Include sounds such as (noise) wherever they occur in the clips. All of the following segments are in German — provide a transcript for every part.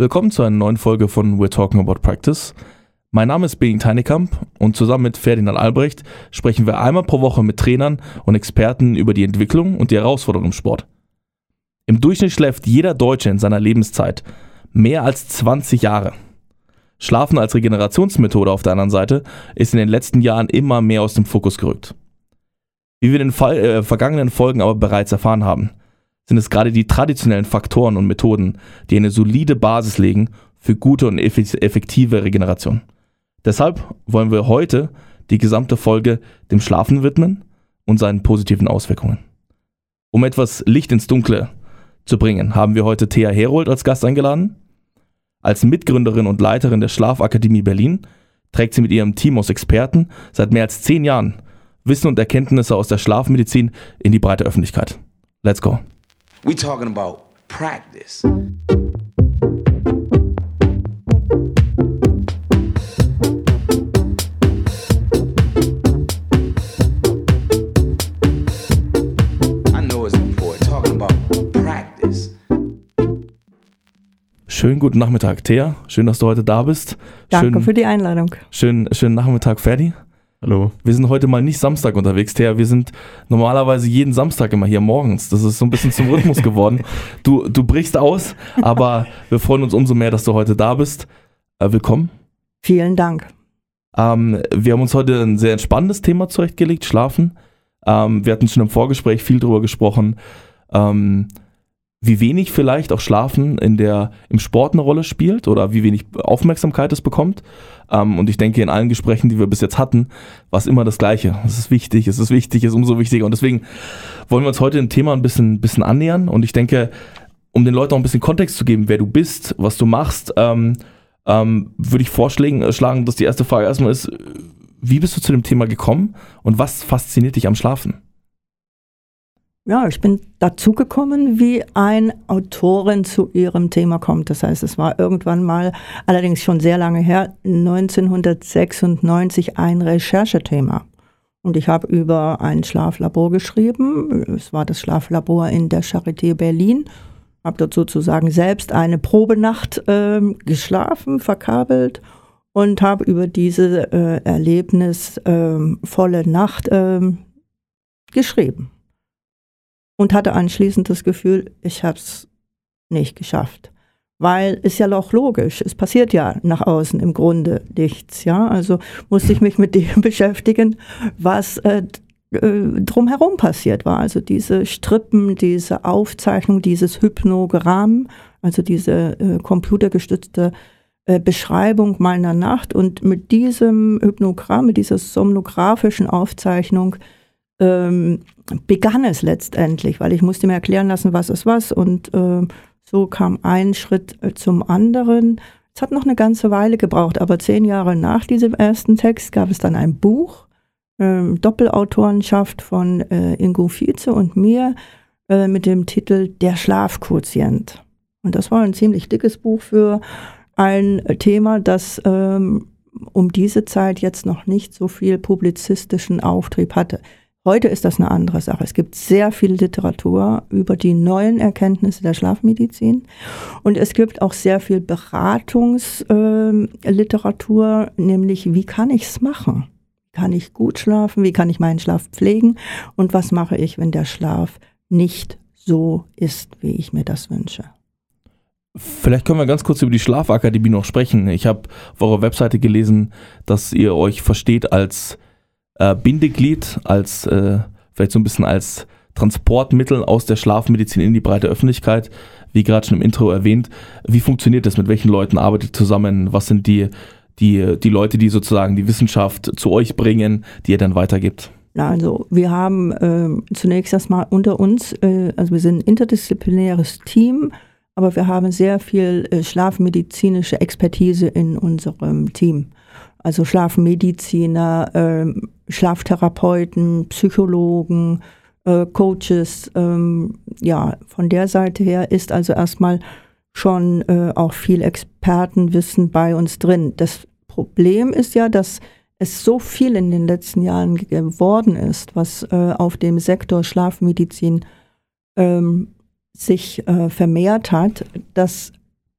Willkommen zu einer neuen Folge von We're Talking About Practice. Mein Name ist Being Teinekamp und zusammen mit Ferdinand Albrecht sprechen wir einmal pro Woche mit Trainern und Experten über die Entwicklung und die Herausforderungen im Sport. Im Durchschnitt schläft jeder Deutsche in seiner Lebenszeit mehr als 20 Jahre. Schlafen als Regenerationsmethode auf der anderen Seite ist in den letzten Jahren immer mehr aus dem Fokus gerückt. Wie wir in den Fall, äh, vergangenen Folgen aber bereits erfahren haben, sind es gerade die traditionellen Faktoren und Methoden, die eine solide Basis legen für gute und effektive Regeneration. Deshalb wollen wir heute die gesamte Folge dem Schlafen widmen und seinen positiven Auswirkungen. Um etwas Licht ins Dunkle zu bringen, haben wir heute Thea Herold als Gast eingeladen. Als Mitgründerin und Leiterin der Schlafakademie Berlin trägt sie mit ihrem Team aus Experten seit mehr als zehn Jahren Wissen und Erkenntnisse aus der Schlafmedizin in die breite Öffentlichkeit. Let's go. We talking about practice. Schönen guten Nachmittag, Thea. Schön, dass du heute da bist. Danke schön, für die Einladung. Schönen, schönen Nachmittag, Ferdi. Hallo. Wir sind heute mal nicht Samstag unterwegs, Thea. Wir sind normalerweise jeden Samstag immer hier morgens. Das ist so ein bisschen zum (laughs) Rhythmus geworden. Du, du brichst aus, aber wir freuen uns umso mehr, dass du heute da bist. Äh, willkommen. Vielen Dank. Ähm, wir haben uns heute ein sehr entspannendes Thema zurechtgelegt, Schlafen. Ähm, wir hatten schon im Vorgespräch viel darüber gesprochen. Ähm, wie wenig vielleicht auch Schlafen in der, im Sport eine Rolle spielt oder wie wenig Aufmerksamkeit es bekommt. Ähm, und ich denke, in allen Gesprächen, die wir bis jetzt hatten, war es immer das Gleiche. Es ist wichtig, es ist wichtig, es ist umso wichtiger. Und deswegen wollen wir uns heute dem Thema ein bisschen, bisschen annähern. Und ich denke, um den Leuten auch ein bisschen Kontext zu geben, wer du bist, was du machst, ähm, ähm, würde ich vorschlagen, äh, dass die erste Frage erstmal ist, wie bist du zu dem Thema gekommen und was fasziniert dich am Schlafen? Ja, ich bin dazugekommen, wie ein Autorin zu ihrem Thema kommt. Das heißt, es war irgendwann mal, allerdings schon sehr lange her, 1996 ein Recherchethema. Und ich habe über ein Schlaflabor geschrieben. Es war das Schlaflabor in der Charité Berlin. Habe dort sozusagen selbst eine Probenacht äh, geschlafen, verkabelt und habe über diese äh, erlebnisvolle äh, Nacht ähm, geschrieben und hatte anschließend das Gefühl, ich habe es nicht geschafft. Weil ist ja auch logisch, es passiert ja nach außen im Grunde nichts, ja. Also musste ich mich mit (laughs) dem beschäftigen, was äh, äh, drumherum passiert war. Also diese Strippen, diese Aufzeichnung, dieses Hypnogramm, also diese äh, computergestützte äh, Beschreibung meiner Nacht. Und mit diesem Hypnogramm, mit dieser somnografischen Aufzeichnung ähm, begann es letztendlich, weil ich musste mir erklären lassen, was ist was. Und äh, so kam ein Schritt äh, zum anderen. Es hat noch eine ganze Weile gebraucht, aber zehn Jahre nach diesem ersten Text gab es dann ein Buch, äh, Doppelautorenschaft von äh, Ingo Vize und mir äh, mit dem Titel Der Schlafquotient. Und das war ein ziemlich dickes Buch für ein Thema, das ähm, um diese Zeit jetzt noch nicht so viel publizistischen Auftrieb hatte. Heute ist das eine andere Sache. Es gibt sehr viel Literatur über die neuen Erkenntnisse der Schlafmedizin und es gibt auch sehr viel Beratungsliteratur, nämlich wie kann ich es machen? Kann ich gut schlafen? Wie kann ich meinen Schlaf pflegen? Und was mache ich, wenn der Schlaf nicht so ist, wie ich mir das wünsche? Vielleicht können wir ganz kurz über die Schlafakademie noch sprechen. Ich habe auf eurer Webseite gelesen, dass ihr euch versteht als äh, Bindeglied, als äh, vielleicht so ein bisschen als Transportmittel aus der Schlafmedizin in die breite Öffentlichkeit, wie gerade schon im Intro erwähnt. Wie funktioniert das? Mit welchen Leuten arbeitet ihr zusammen? Was sind die, die, die Leute, die sozusagen die Wissenschaft zu euch bringen, die ihr dann weitergibt? Also wir haben äh, zunächst erstmal unter uns, äh, also wir sind ein interdisziplinäres Team, aber wir haben sehr viel äh, schlafmedizinische Expertise in unserem Team also Schlafmediziner, äh, Schlaftherapeuten, Psychologen, äh, Coaches. Ähm, ja, von der Seite her ist also erstmal schon äh, auch viel Expertenwissen bei uns drin. Das Problem ist ja, dass es so viel in den letzten Jahren geworden ist, was äh, auf dem Sektor Schlafmedizin ähm, sich äh, vermehrt hat, dass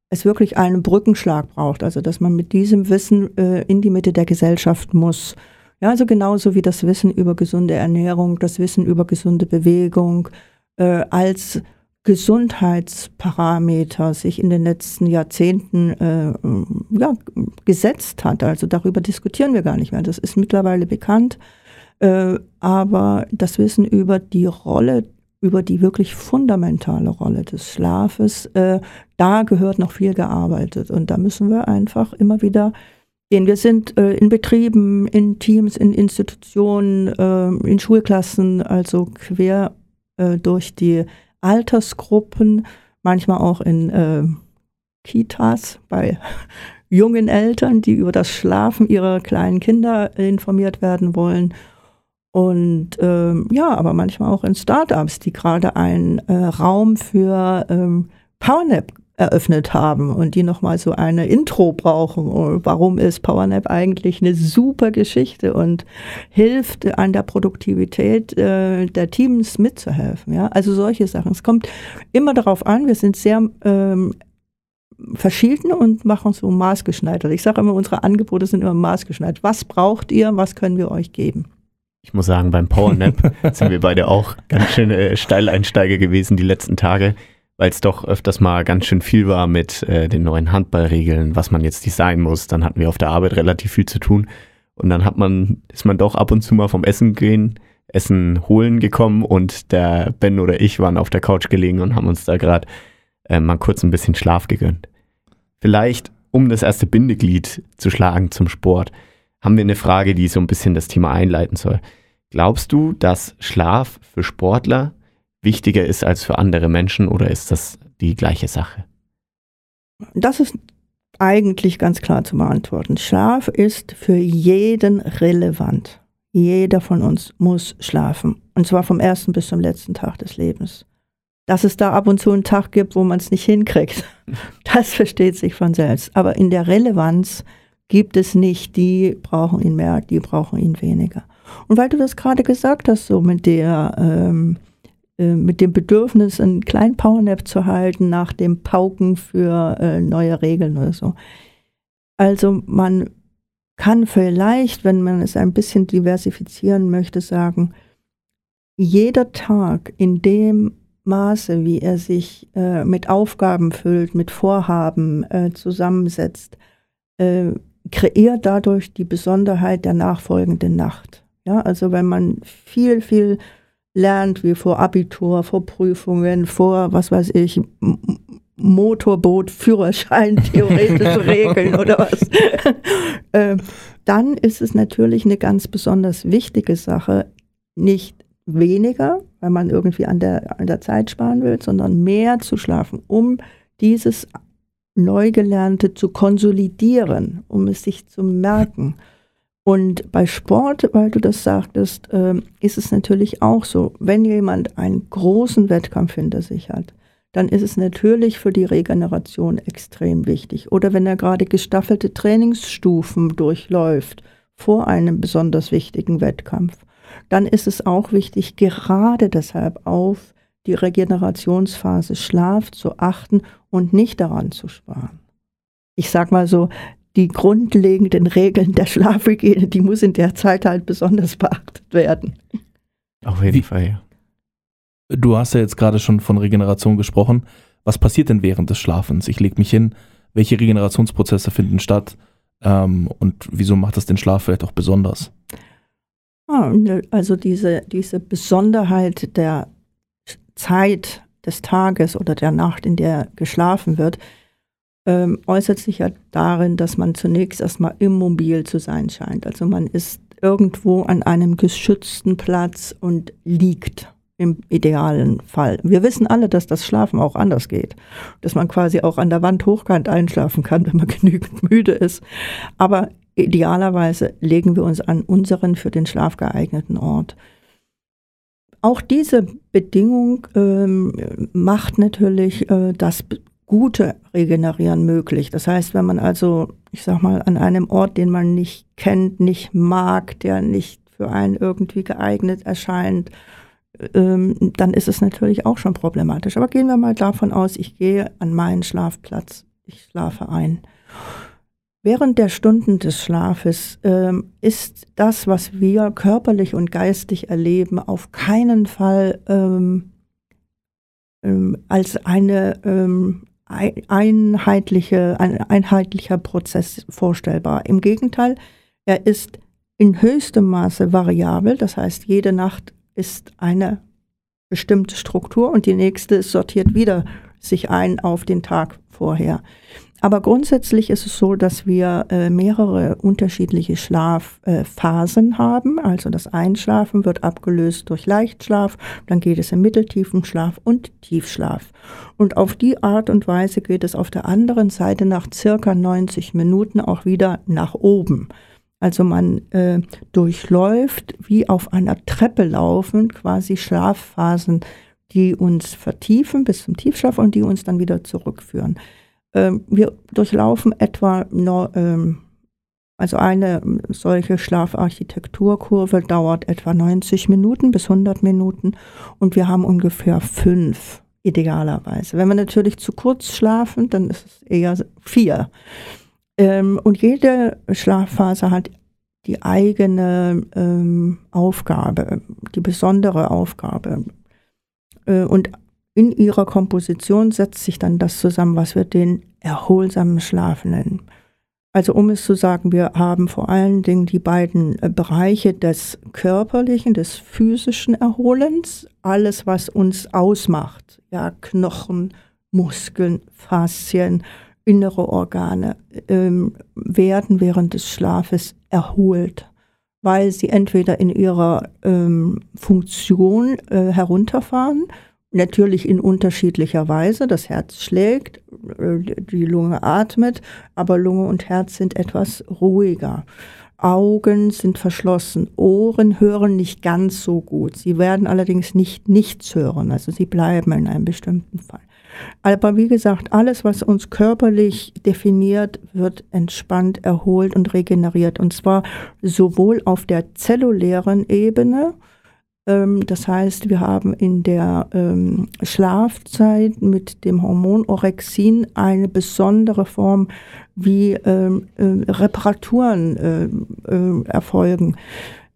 es wirklich einen Brückenschlag braucht, also dass man mit diesem Wissen äh, in die Mitte der Gesellschaft muss. Ja, also genauso wie das Wissen über gesunde Ernährung, das Wissen über gesunde Bewegung äh, als Gesundheitsparameter sich in den letzten Jahrzehnten äh, ja, gesetzt hat. Also darüber diskutieren wir gar nicht mehr. Das ist mittlerweile bekannt. Äh, aber das Wissen über die Rolle, über die wirklich fundamentale Rolle des Schlafes, äh, da gehört noch viel gearbeitet. Und da müssen wir einfach immer wieder gehen. Wir sind äh, in Betrieben, in Teams, in Institutionen, äh, in Schulklassen, also quer äh, durch die Altersgruppen, manchmal auch in äh, Kitas bei (laughs) jungen Eltern, die über das Schlafen ihrer kleinen Kinder informiert werden wollen. Und ähm, ja, aber manchmal auch in Startups, die gerade einen äh, Raum für ähm, PowerNap eröffnet haben und die nochmal so eine Intro brauchen. Oh, warum ist PowerNap eigentlich eine super Geschichte und hilft an der Produktivität äh, der Teams mitzuhelfen. Ja? Also solche Sachen. Es kommt immer darauf an, wir sind sehr ähm, verschieden und machen so maßgeschneidert. Ich sage immer, unsere Angebote sind immer maßgeschneidert. Was braucht ihr? Was können wir euch geben? Ich muss sagen, beim PowerNap (laughs) sind wir beide auch ganz schöne Steileinsteiger gewesen die letzten Tage weil es doch öfters mal ganz schön viel war mit äh, den neuen Handballregeln, was man jetzt designen muss. Dann hatten wir auf der Arbeit relativ viel zu tun. Und dann hat man, ist man doch ab und zu mal vom Essen gehen, Essen holen gekommen und der Ben oder ich waren auf der Couch gelegen und haben uns da gerade äh, mal kurz ein bisschen Schlaf gegönnt. Vielleicht, um das erste Bindeglied zu schlagen zum Sport, haben wir eine Frage, die so ein bisschen das Thema einleiten soll. Glaubst du, dass Schlaf für Sportler wichtiger ist als für andere Menschen oder ist das die gleiche Sache? Das ist eigentlich ganz klar zu beantworten. Schlaf ist für jeden relevant. Jeder von uns muss schlafen. Und zwar vom ersten bis zum letzten Tag des Lebens. Dass es da ab und zu einen Tag gibt, wo man es nicht hinkriegt, (laughs) das versteht sich von selbst. Aber in der Relevanz gibt es nicht, die brauchen ihn mehr, die brauchen ihn weniger. Und weil du das gerade gesagt hast, so mit der ähm, äh, mit dem Bedürfnis, einen kleinen Powernap zu halten nach dem Pauken für äh, neue Regeln oder so. Also man kann vielleicht, wenn man es ein bisschen diversifizieren möchte, sagen, jeder Tag in dem Maße, wie er sich äh, mit Aufgaben füllt, mit Vorhaben äh, zusammensetzt, äh, kreiert dadurch die Besonderheit der nachfolgenden Nacht. Ja, also wenn man viel, viel lernt, wie vor Abitur, vor Prüfungen, vor, was weiß ich, Motorboot, Führerschein, (laughs) theoretische Regeln oder was, (laughs) äh, dann ist es natürlich eine ganz besonders wichtige Sache, nicht weniger, weil man irgendwie an der, an der Zeit sparen will, sondern mehr zu schlafen, um dieses Neugelernte zu konsolidieren, um es sich zu merken. Und bei Sport, weil du das sagtest, äh, ist es natürlich auch so, wenn jemand einen großen Wettkampf hinter sich hat, dann ist es natürlich für die Regeneration extrem wichtig. Oder wenn er gerade gestaffelte Trainingsstufen durchläuft vor einem besonders wichtigen Wettkampf, dann ist es auch wichtig, gerade deshalb auf die Regenerationsphase Schlaf zu achten und nicht daran zu sparen. Ich sag mal so, die grundlegenden Regeln der Schlafhygiene, die muss in der Zeit halt besonders beachtet werden. Auf jeden Wie, Fall, ja. Du hast ja jetzt gerade schon von Regeneration gesprochen. Was passiert denn während des Schlafens? Ich lege mich hin, welche Regenerationsprozesse finden statt ähm, und wieso macht das den Schlaf vielleicht auch besonders? Ah, also diese, diese Besonderheit der Zeit des Tages oder der Nacht, in der geschlafen wird, ähm, äußert sich ja darin, dass man zunächst erstmal immobil zu sein scheint. Also man ist irgendwo an einem geschützten Platz und liegt im idealen Fall. Wir wissen alle, dass das Schlafen auch anders geht. Dass man quasi auch an der Wand hochkant einschlafen kann, (laughs) wenn man genügend müde ist. Aber idealerweise legen wir uns an unseren für den Schlaf geeigneten Ort. Auch diese Bedingung ähm, macht natürlich äh, das gute Regenerieren möglich. Das heißt, wenn man also, ich sag mal, an einem Ort, den man nicht kennt, nicht mag, der nicht für einen irgendwie geeignet erscheint, ähm, dann ist es natürlich auch schon problematisch. Aber gehen wir mal davon aus, ich gehe an meinen Schlafplatz. ich schlafe ein. Während der Stunden des Schlafes ähm, ist das, was wir körperlich und geistig erleben, auf keinen Fall ähm, ähm, als eine ähm, einheitliche, ein einheitlicher Prozess vorstellbar. Im Gegenteil, er ist in höchstem Maße variabel. Das heißt, jede Nacht ist eine bestimmte Struktur und die nächste sortiert wieder sich ein auf den Tag vorher. Aber grundsätzlich ist es so, dass wir äh, mehrere unterschiedliche Schlafphasen äh, haben. Also das Einschlafen wird abgelöst durch Leichtschlaf, dann geht es in mitteltiefen Schlaf und Tiefschlaf. Und auf die Art und Weise geht es auf der anderen Seite nach circa 90 Minuten auch wieder nach oben. Also man äh, durchläuft wie auf einer Treppe laufend quasi Schlafphasen, die uns vertiefen bis zum Tiefschlaf und die uns dann wieder zurückführen. Ähm, wir durchlaufen etwa, no, ähm, also eine solche Schlafarchitekturkurve dauert etwa 90 Minuten bis 100 Minuten und wir haben ungefähr fünf idealerweise. Wenn wir natürlich zu kurz schlafen, dann ist es eher vier. Ähm, und jede Schlafphase hat die eigene ähm, Aufgabe, die besondere Aufgabe. Äh, und in ihrer Komposition setzt sich dann das zusammen, was wir den erholsamen Schlaf nennen. Also um es zu sagen, wir haben vor allen Dingen die beiden äh, Bereiche des körperlichen, des physischen Erholens, alles, was uns ausmacht, ja, Knochen, Muskeln, Faszien, innere Organe ähm, werden während des Schlafes erholt, weil sie entweder in ihrer ähm, Funktion äh, herunterfahren, natürlich in unterschiedlicher Weise. Das Herz schlägt, äh, die Lunge atmet, aber Lunge und Herz sind etwas ruhiger. Augen sind verschlossen, Ohren hören nicht ganz so gut. Sie werden allerdings nicht nichts hören, also sie bleiben in einem bestimmten Fall. Aber wie gesagt, alles, was uns körperlich definiert, wird entspannt, erholt und regeneriert. Und zwar sowohl auf der zellulären Ebene, das heißt, wir haben in der ähm, Schlafzeit mit dem Hormon Orexin eine besondere Form, wie ähm, äh, Reparaturen erfolgen.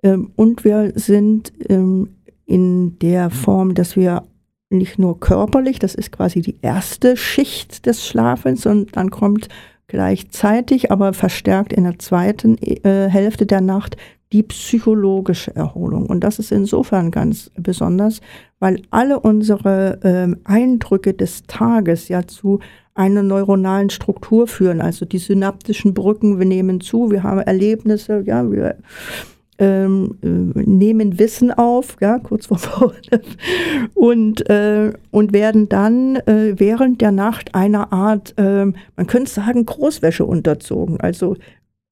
Ähm, und wir sind ähm, in der Form, dass wir nicht nur körperlich, das ist quasi die erste Schicht des Schlafens und dann kommt gleichzeitig, aber verstärkt in der zweiten äh, Hälfte der Nacht die psychologische Erholung. Und das ist insofern ganz besonders, weil alle unsere äh, Eindrücke des Tages ja zu einer neuronalen Struktur führen. Also die synaptischen Brücken, wir nehmen zu, wir haben Erlebnisse, ja, wir ähm, äh, nehmen Wissen auf, ja, kurz vor und, äh, und werden dann äh, während der Nacht einer Art, äh, man könnte sagen, Großwäsche unterzogen. Also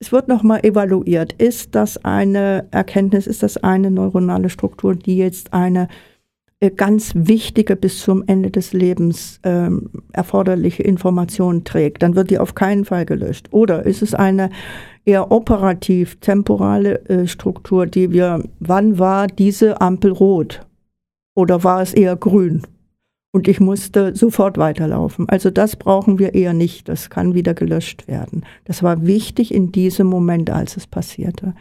es wird nochmal evaluiert. Ist das eine Erkenntnis, ist das eine neuronale Struktur, die jetzt eine äh, ganz wichtige bis zum Ende des Lebens ähm, erforderliche Information trägt, dann wird die auf keinen Fall gelöscht. Oder ist es eine eher operativ temporale äh, Struktur, die wir, wann war diese Ampel rot? Oder war es eher grün? Und ich musste sofort weiterlaufen. Also das brauchen wir eher nicht. Das kann wieder gelöscht werden. Das war wichtig in diesem Moment, als es passierte.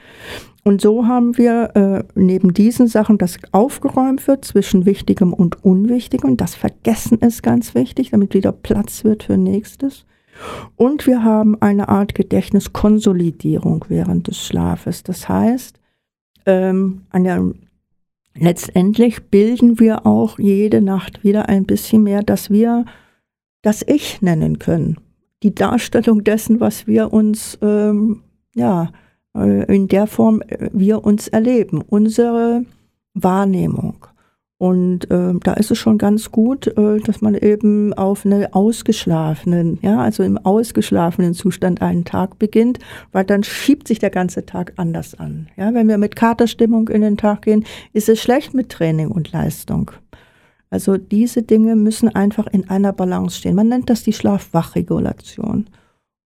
Und so haben wir äh, neben diesen Sachen, dass aufgeräumt wird zwischen Wichtigem und Unwichtigem. Das Vergessen ist ganz wichtig, damit wieder Platz wird für Nächstes. Und wir haben eine Art Gedächtniskonsolidierung während des Schlafes. Das heißt, ähm, der, letztendlich bilden wir auch jede Nacht wieder ein bisschen mehr, dass wir das Ich nennen können. Die Darstellung dessen, was wir uns, ähm, ja, äh, in der Form äh, wir uns erleben, unsere Wahrnehmung. Und äh, da ist es schon ganz gut, äh, dass man eben auf eine ausgeschlafenen, ja, also im ausgeschlafenen Zustand einen Tag beginnt, weil dann schiebt sich der ganze Tag anders an. Ja, wenn wir mit Katerstimmung in den Tag gehen, ist es schlecht mit Training und Leistung. Also diese Dinge müssen einfach in einer Balance stehen. Man nennt das die Schlaf-Wach-Regulation.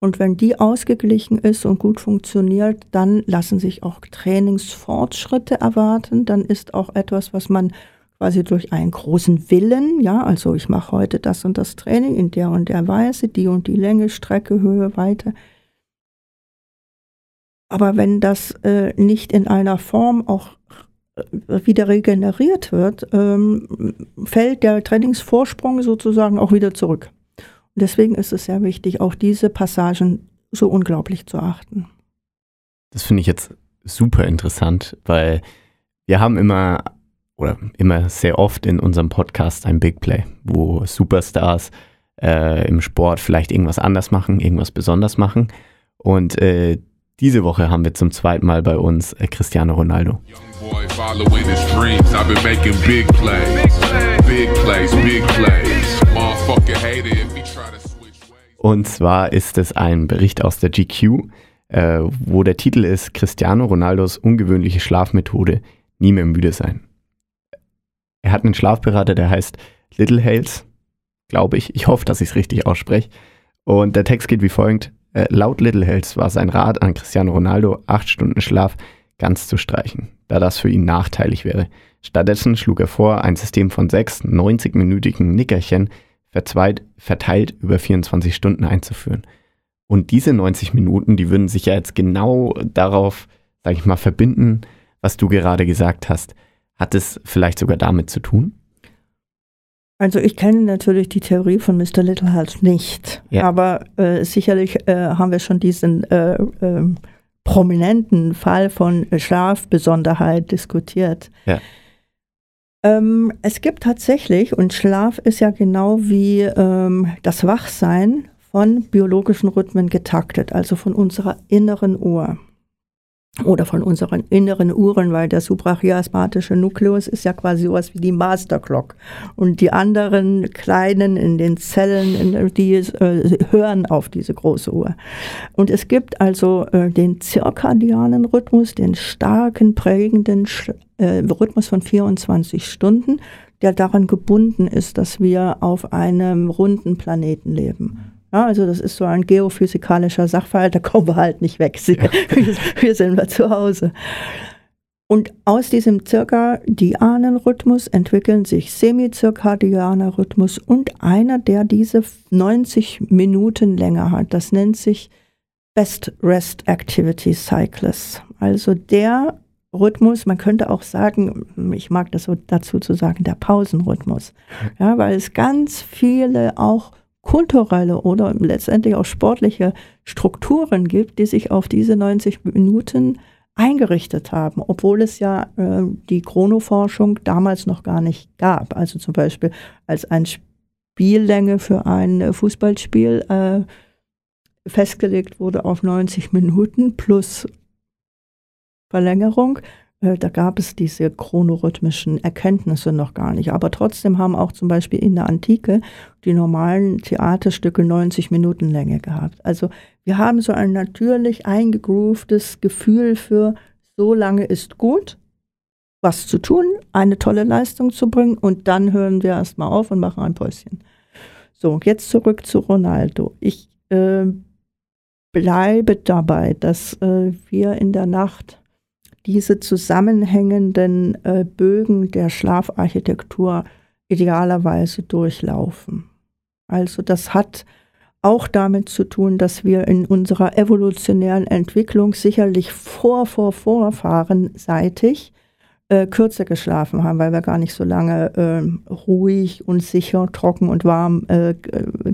Und wenn die ausgeglichen ist und gut funktioniert, dann lassen sich auch Trainingsfortschritte erwarten. Dann ist auch etwas, was man quasi durch einen großen Willen, ja, also ich mache heute das und das Training in der und der Weise, die und die Länge, Strecke, Höhe, Weite. Aber wenn das äh, nicht in einer Form auch äh, wieder regeneriert wird, ähm, fällt der Trainingsvorsprung sozusagen auch wieder zurück. Und deswegen ist es sehr wichtig, auch diese Passagen so unglaublich zu achten. Das finde ich jetzt super interessant, weil wir haben immer oder immer sehr oft in unserem Podcast ein Big Play, wo Superstars äh, im Sport vielleicht irgendwas anders machen, irgendwas besonders machen. Und äh, diese Woche haben wir zum zweiten Mal bei uns äh, Cristiano Ronaldo. Und zwar ist es ein Bericht aus der GQ, äh, wo der Titel ist Cristiano Ronaldos ungewöhnliche Schlafmethode, nie mehr müde sein. Er hat einen Schlafberater, der heißt Little Hales, glaube ich. Ich hoffe, dass ich es richtig ausspreche. Und der Text geht wie folgt. Äh, laut Little Hales war sein Rat an Cristiano Ronaldo, acht Stunden Schlaf ganz zu streichen, da das für ihn nachteilig wäre. Stattdessen schlug er vor, ein System von sechs 90-minütigen Nickerchen verteilt über 24 Stunden einzuführen. Und diese 90 Minuten, die würden sich ja jetzt genau darauf, sag ich mal, verbinden, was du gerade gesagt hast. Hat es vielleicht sogar damit zu tun? Also ich kenne natürlich die Theorie von Mr. Littlehals nicht, ja. aber äh, sicherlich äh, haben wir schon diesen äh, ähm, prominenten Fall von Schlafbesonderheit diskutiert. Ja. Ähm, es gibt tatsächlich, und Schlaf ist ja genau wie ähm, das Wachsein von biologischen Rhythmen getaktet, also von unserer inneren Uhr oder von unseren inneren Uhren, weil der suprachiasmatische Nukleus ist ja quasi sowas wie die Masterclock. Und die anderen kleinen in den Zellen, die äh, hören auf diese große Uhr. Und es gibt also äh, den zirkadianen Rhythmus, den starken, prägenden äh, Rhythmus von 24 Stunden, der daran gebunden ist, dass wir auf einem runden Planeten leben. Ja, also das ist so ein geophysikalischer Sachverhalt, da kommen wir halt nicht weg. Ja. (laughs) Hier sind wir zu Hause. Und aus diesem zirkadianen Rhythmus entwickeln sich semizirkadianer Rhythmus und einer, der diese 90 Minuten länger hat. Das nennt sich Best Rest Activity Cycles. Also der Rhythmus, man könnte auch sagen, ich mag das so dazu zu sagen, der Pausenrhythmus. (laughs) Ja, weil es ganz viele auch kulturelle oder letztendlich auch sportliche Strukturen gibt, die sich auf diese 90 Minuten eingerichtet haben, obwohl es ja äh, die Chronoforschung damals noch gar nicht gab. Also zum Beispiel als ein Spiellänge für ein Fußballspiel äh, festgelegt wurde auf 90 Minuten plus Verlängerung, da gab es diese chronorhythmischen Erkenntnisse noch gar nicht. Aber trotzdem haben auch zum Beispiel in der Antike die normalen Theaterstücke 90 Minuten Länge gehabt. Also wir haben so ein natürlich eingegrooftes Gefühl für, so lange ist gut, was zu tun, eine tolle Leistung zu bringen und dann hören wir erstmal auf und machen ein Päuschen. So, jetzt zurück zu Ronaldo. Ich äh, bleibe dabei, dass äh, wir in der Nacht diese zusammenhängenden äh, Bögen der Schlafarchitektur idealerweise durchlaufen. Also das hat auch damit zu tun, dass wir in unserer evolutionären Entwicklung sicherlich vor, vor, vorfahren seitig äh, kürzer geschlafen haben, weil wir gar nicht so lange äh, ruhig und sicher, trocken und warm äh,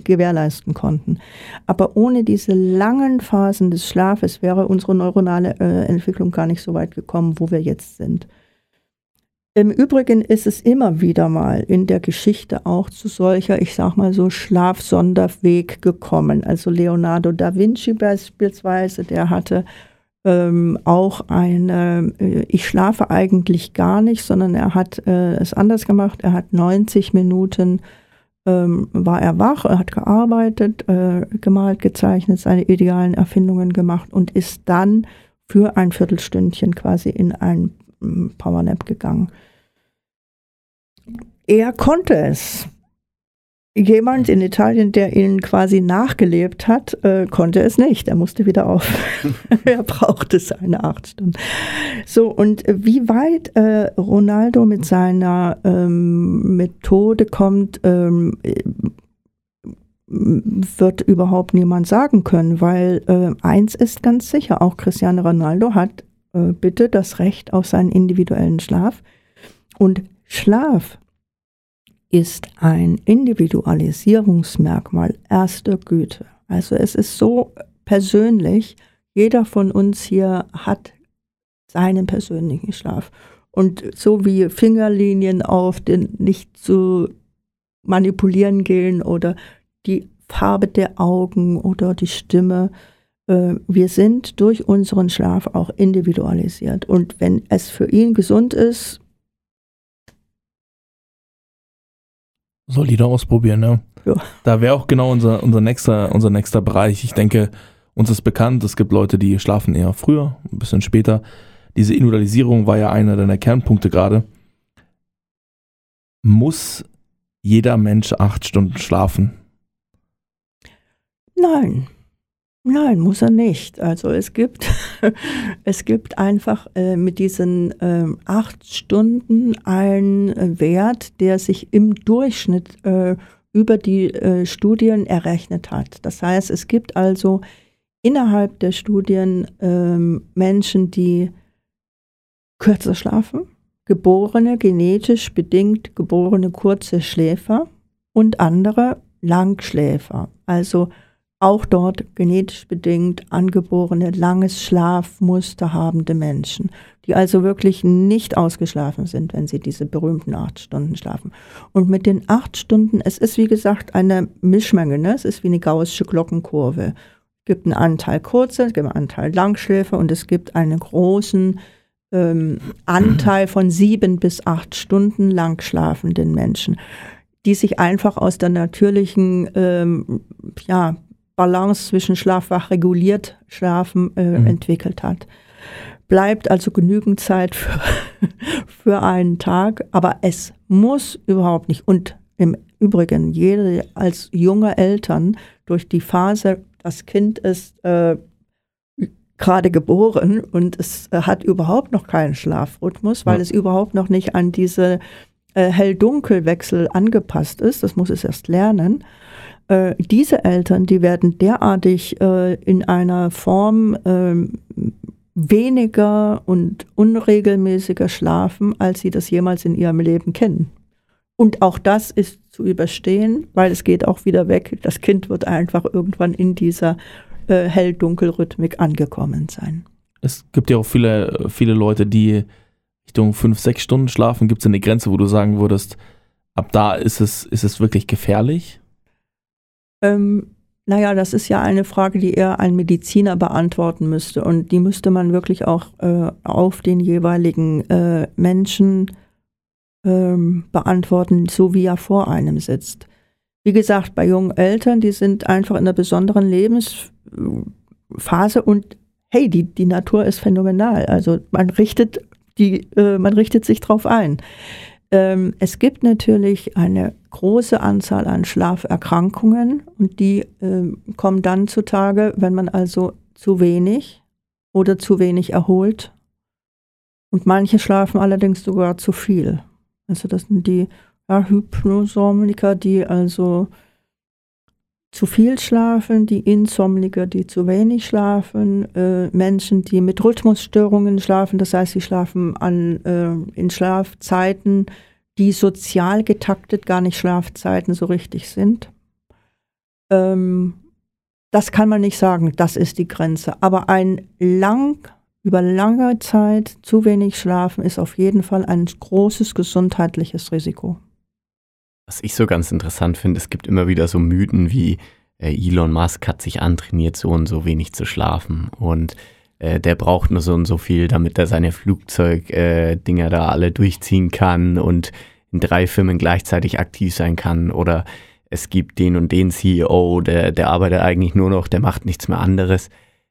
gewährleisten konnten. Aber ohne diese langen Phasen des Schlafes wäre unsere neuronale äh, Entwicklung gar nicht so weit gekommen, wo wir jetzt sind. Im Übrigen ist es immer wieder mal in der Geschichte auch zu solcher, ich sag mal so, Schlafsonderweg gekommen. Also Leonardo da Vinci beispielsweise, der hatte ähm, auch eine, äh, ich schlafe eigentlich gar nicht, sondern er hat äh, es anders gemacht. Er hat 90 Minuten, ähm, war er wach, er hat gearbeitet, äh, gemalt, gezeichnet, seine idealen Erfindungen gemacht und ist dann für ein Viertelstündchen quasi in ein ähm, Powernap gegangen. Er konnte es. Jemand in Italien, der ihnen quasi nachgelebt hat, äh, konnte es nicht. Er musste wieder auf. (laughs) (laughs) er brauchte seine acht Stunden. So, und wie weit äh, Ronaldo mit seiner ähm, Methode kommt, ähm, wird überhaupt niemand sagen können, weil äh, eins ist ganz sicher, auch Cristiano Ronaldo hat äh, bitte das Recht auf seinen individuellen Schlaf. Und Schlaf ist ein Individualisierungsmerkmal erster Güte. Also es ist so persönlich, jeder von uns hier hat seinen persönlichen Schlaf. Und so wie Fingerlinien auf den nicht zu manipulieren gehen oder die Farbe der Augen oder die Stimme, äh, wir sind durch unseren Schlaf auch individualisiert. Und wenn es für ihn gesund ist, Soll jeder ausprobieren, ne? Ja. Da wäre auch genau unser, unser, nächster, unser nächster Bereich. Ich denke, uns ist bekannt, es gibt Leute, die schlafen eher früher, ein bisschen später. Diese Individualisierung war ja einer deiner Kernpunkte gerade. Muss jeder Mensch acht Stunden schlafen? Nein. Nein, muss er nicht. Also es gibt, (laughs) es gibt einfach äh, mit diesen äh, acht Stunden einen äh, Wert, der sich im Durchschnitt äh, über die äh, Studien errechnet hat. Das heißt, es gibt also innerhalb der Studien ähm, Menschen, die kürzer schlafen, geborene, genetisch bedingt geborene kurze Schläfer und andere Langschläfer. Also auch dort genetisch bedingt angeborene, langes Schlafmuster habende Menschen, die also wirklich nicht ausgeschlafen sind, wenn sie diese berühmten acht Stunden schlafen. Und mit den acht Stunden, es ist wie gesagt eine Mischmenge, ne? es ist wie eine gaußsche Glockenkurve. Es gibt einen Anteil kurze, es gibt einen Anteil Langschläfer und es gibt einen großen ähm, Anteil von sieben bis acht Stunden lang schlafenden Menschen, die sich einfach aus der natürlichen ähm, ja, Balance zwischen Schlafwach reguliert Schlafen äh, mhm. entwickelt hat. Bleibt also genügend Zeit für, (laughs) für einen Tag, aber es muss überhaupt nicht. Und im Übrigen, jede als junge Eltern durch die Phase, das Kind ist äh, gerade geboren und es äh, hat überhaupt noch keinen Schlafrhythmus, weil ja. es überhaupt noch nicht an diese äh, Hell-Dunkel-Wechsel angepasst ist. Das muss es erst lernen. Äh, diese Eltern, die werden derartig äh, in einer Form äh, weniger und unregelmäßiger schlafen, als sie das jemals in ihrem Leben kennen. Und auch das ist zu überstehen, weil es geht auch wieder weg. Das Kind wird einfach irgendwann in dieser äh, Hell-Dunkel-Rhythmik angekommen sein. Es gibt ja auch viele, viele Leute, die Richtung fünf, sechs Stunden schlafen. Gibt es eine Grenze, wo du sagen würdest, ab da ist es, ist es wirklich gefährlich? Ähm, naja, das ist ja eine Frage, die eher ein Mediziner beantworten müsste. Und die müsste man wirklich auch äh, auf den jeweiligen äh, Menschen ähm, beantworten, so wie er vor einem sitzt. Wie gesagt, bei jungen Eltern, die sind einfach in einer besonderen Lebensphase und hey, die, die Natur ist phänomenal. Also man richtet, die, äh, man richtet sich drauf ein. Ähm, es gibt natürlich eine große Anzahl an Schlaferkrankungen und die ähm, kommen dann zutage, wenn man also zu wenig oder zu wenig erholt. Und manche schlafen allerdings sogar zu viel. Also das sind die ja, Hypnosomniker, die also zu viel schlafen, die Insomniker, die zu wenig schlafen, äh, Menschen, die mit Rhythmusstörungen schlafen, das heißt, sie schlafen an, äh, in Schlafzeiten, die sozial getaktet gar nicht Schlafzeiten so richtig sind. Ähm, das kann man nicht sagen, das ist die Grenze. Aber ein lang, über lange Zeit zu wenig schlafen ist auf jeden Fall ein großes gesundheitliches Risiko. Was ich so ganz interessant finde, es gibt immer wieder so Mythen wie äh, Elon Musk hat sich antrainiert, so und so wenig zu schlafen und äh, der braucht nur so und so viel, damit er seine Flugzeugdinger äh, da alle durchziehen kann und in drei Firmen gleichzeitig aktiv sein kann oder es gibt den und den CEO, der, der arbeitet eigentlich nur noch, der macht nichts mehr anderes.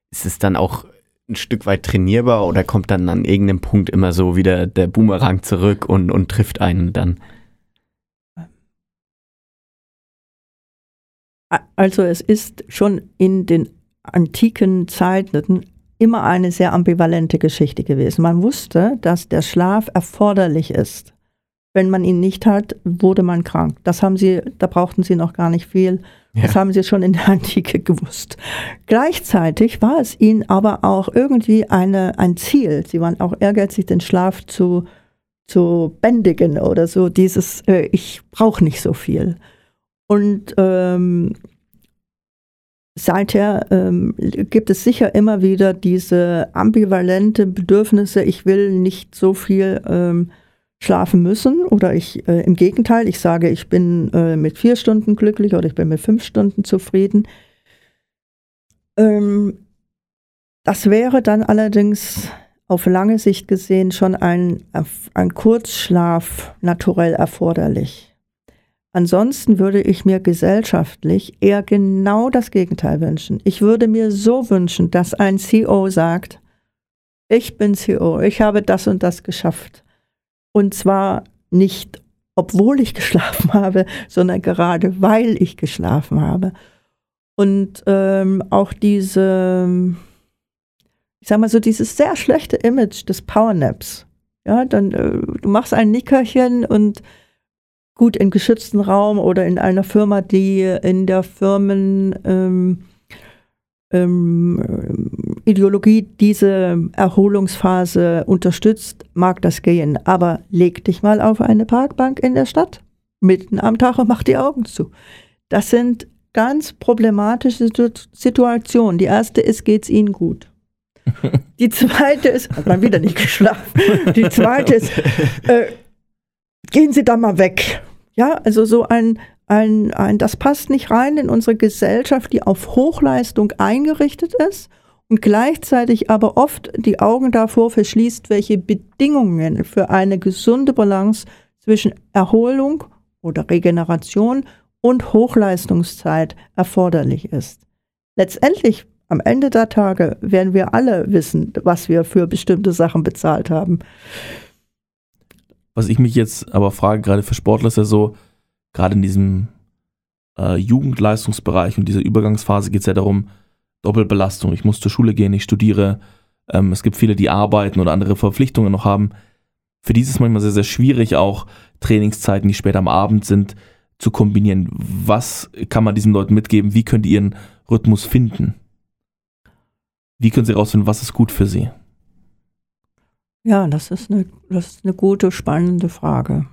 Ist es dann auch ein Stück weit trainierbar oder kommt dann an irgendeinem Punkt immer so wieder der Boomerang zurück und, und trifft einen dann? Also es ist schon in den antiken Zeiten immer eine sehr ambivalente Geschichte gewesen. Man wusste, dass der Schlaf erforderlich ist. Wenn man ihn nicht hat, wurde man krank. Das haben sie, da brauchten sie noch gar nicht viel. Ja. Das haben sie schon in der Antike gewusst. Gleichzeitig war es ihnen aber auch irgendwie eine, ein Ziel. Sie waren auch ehrgeizig, den Schlaf zu, zu bändigen oder so. Dieses, äh, ich brauche nicht so viel. Und ähm, seither ähm, gibt es sicher immer wieder diese ambivalente Bedürfnisse, ich will nicht so viel ähm, schlafen müssen oder ich äh, im Gegenteil, ich sage, ich bin äh, mit vier Stunden glücklich oder ich bin mit fünf Stunden zufrieden. Ähm, das wäre dann allerdings auf lange Sicht gesehen schon ein, ein Kurzschlaf naturell erforderlich. Ansonsten würde ich mir gesellschaftlich eher genau das Gegenteil wünschen. Ich würde mir so wünschen, dass ein CEO sagt, ich bin CEO, ich habe das und das geschafft. Und zwar nicht, obwohl ich (laughs) geschlafen habe, sondern gerade weil ich geschlafen habe. Und ähm, auch diese, ich sag mal so, dieses sehr schlechte Image des Powernaps. Ja, dann, äh, du machst ein Nickerchen und gut in geschützten Raum oder in einer Firma, die in der Firmen ähm, ähm, Ideologie diese Erholungsphase unterstützt, mag das gehen. Aber leg dich mal auf eine Parkbank in der Stadt, mitten am Tag und mach die Augen zu. Das sind ganz problematische Situationen. Die erste ist, geht's Ihnen gut? (laughs) Die zweite ist, hat man wieder nicht geschlafen. Die zweite ist, äh, gehen Sie da mal weg. Ja, also so ein, ein, ein, das passt nicht rein in unsere Gesellschaft, die auf Hochleistung eingerichtet ist und gleichzeitig aber oft die Augen davor verschließt, welche Bedingungen für eine gesunde Balance zwischen Erholung oder Regeneration und Hochleistungszeit erforderlich ist. Letztendlich am Ende der Tage werden wir alle wissen, was wir für bestimmte Sachen bezahlt haben. Was ich mich jetzt aber frage, gerade für Sportler ist ja so, gerade in diesem äh, Jugendleistungsbereich und dieser Übergangsphase geht es ja darum, Doppelbelastung. Ich muss zur Schule gehen, ich studiere. Ähm, es gibt viele, die arbeiten oder andere Verpflichtungen noch haben. Für die ist es manchmal sehr, sehr schwierig, auch Trainingszeiten, die später am Abend sind, zu kombinieren. Was kann man diesen Leuten mitgeben? Wie können die ihren Rhythmus finden? Wie können sie herausfinden, was ist gut für sie? Ja, das ist eine, das ist eine gute, spannende Frage.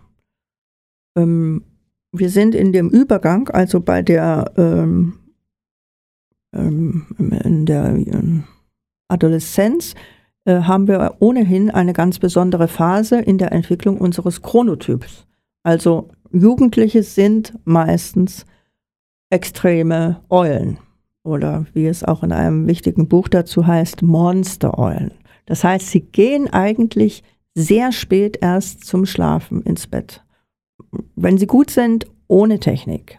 Ähm, wir sind in dem Übergang, also bei der, ähm, ähm, in der ähm, Adoleszenz, äh, haben wir ohnehin eine ganz besondere Phase in der Entwicklung unseres Chronotyps. Also Jugendliche sind meistens extreme Eulen oder wie es auch in einem wichtigen Buch dazu heißt, Monstereulen. Das heißt, sie gehen eigentlich sehr spät erst zum Schlafen ins Bett. Wenn sie gut sind, ohne Technik,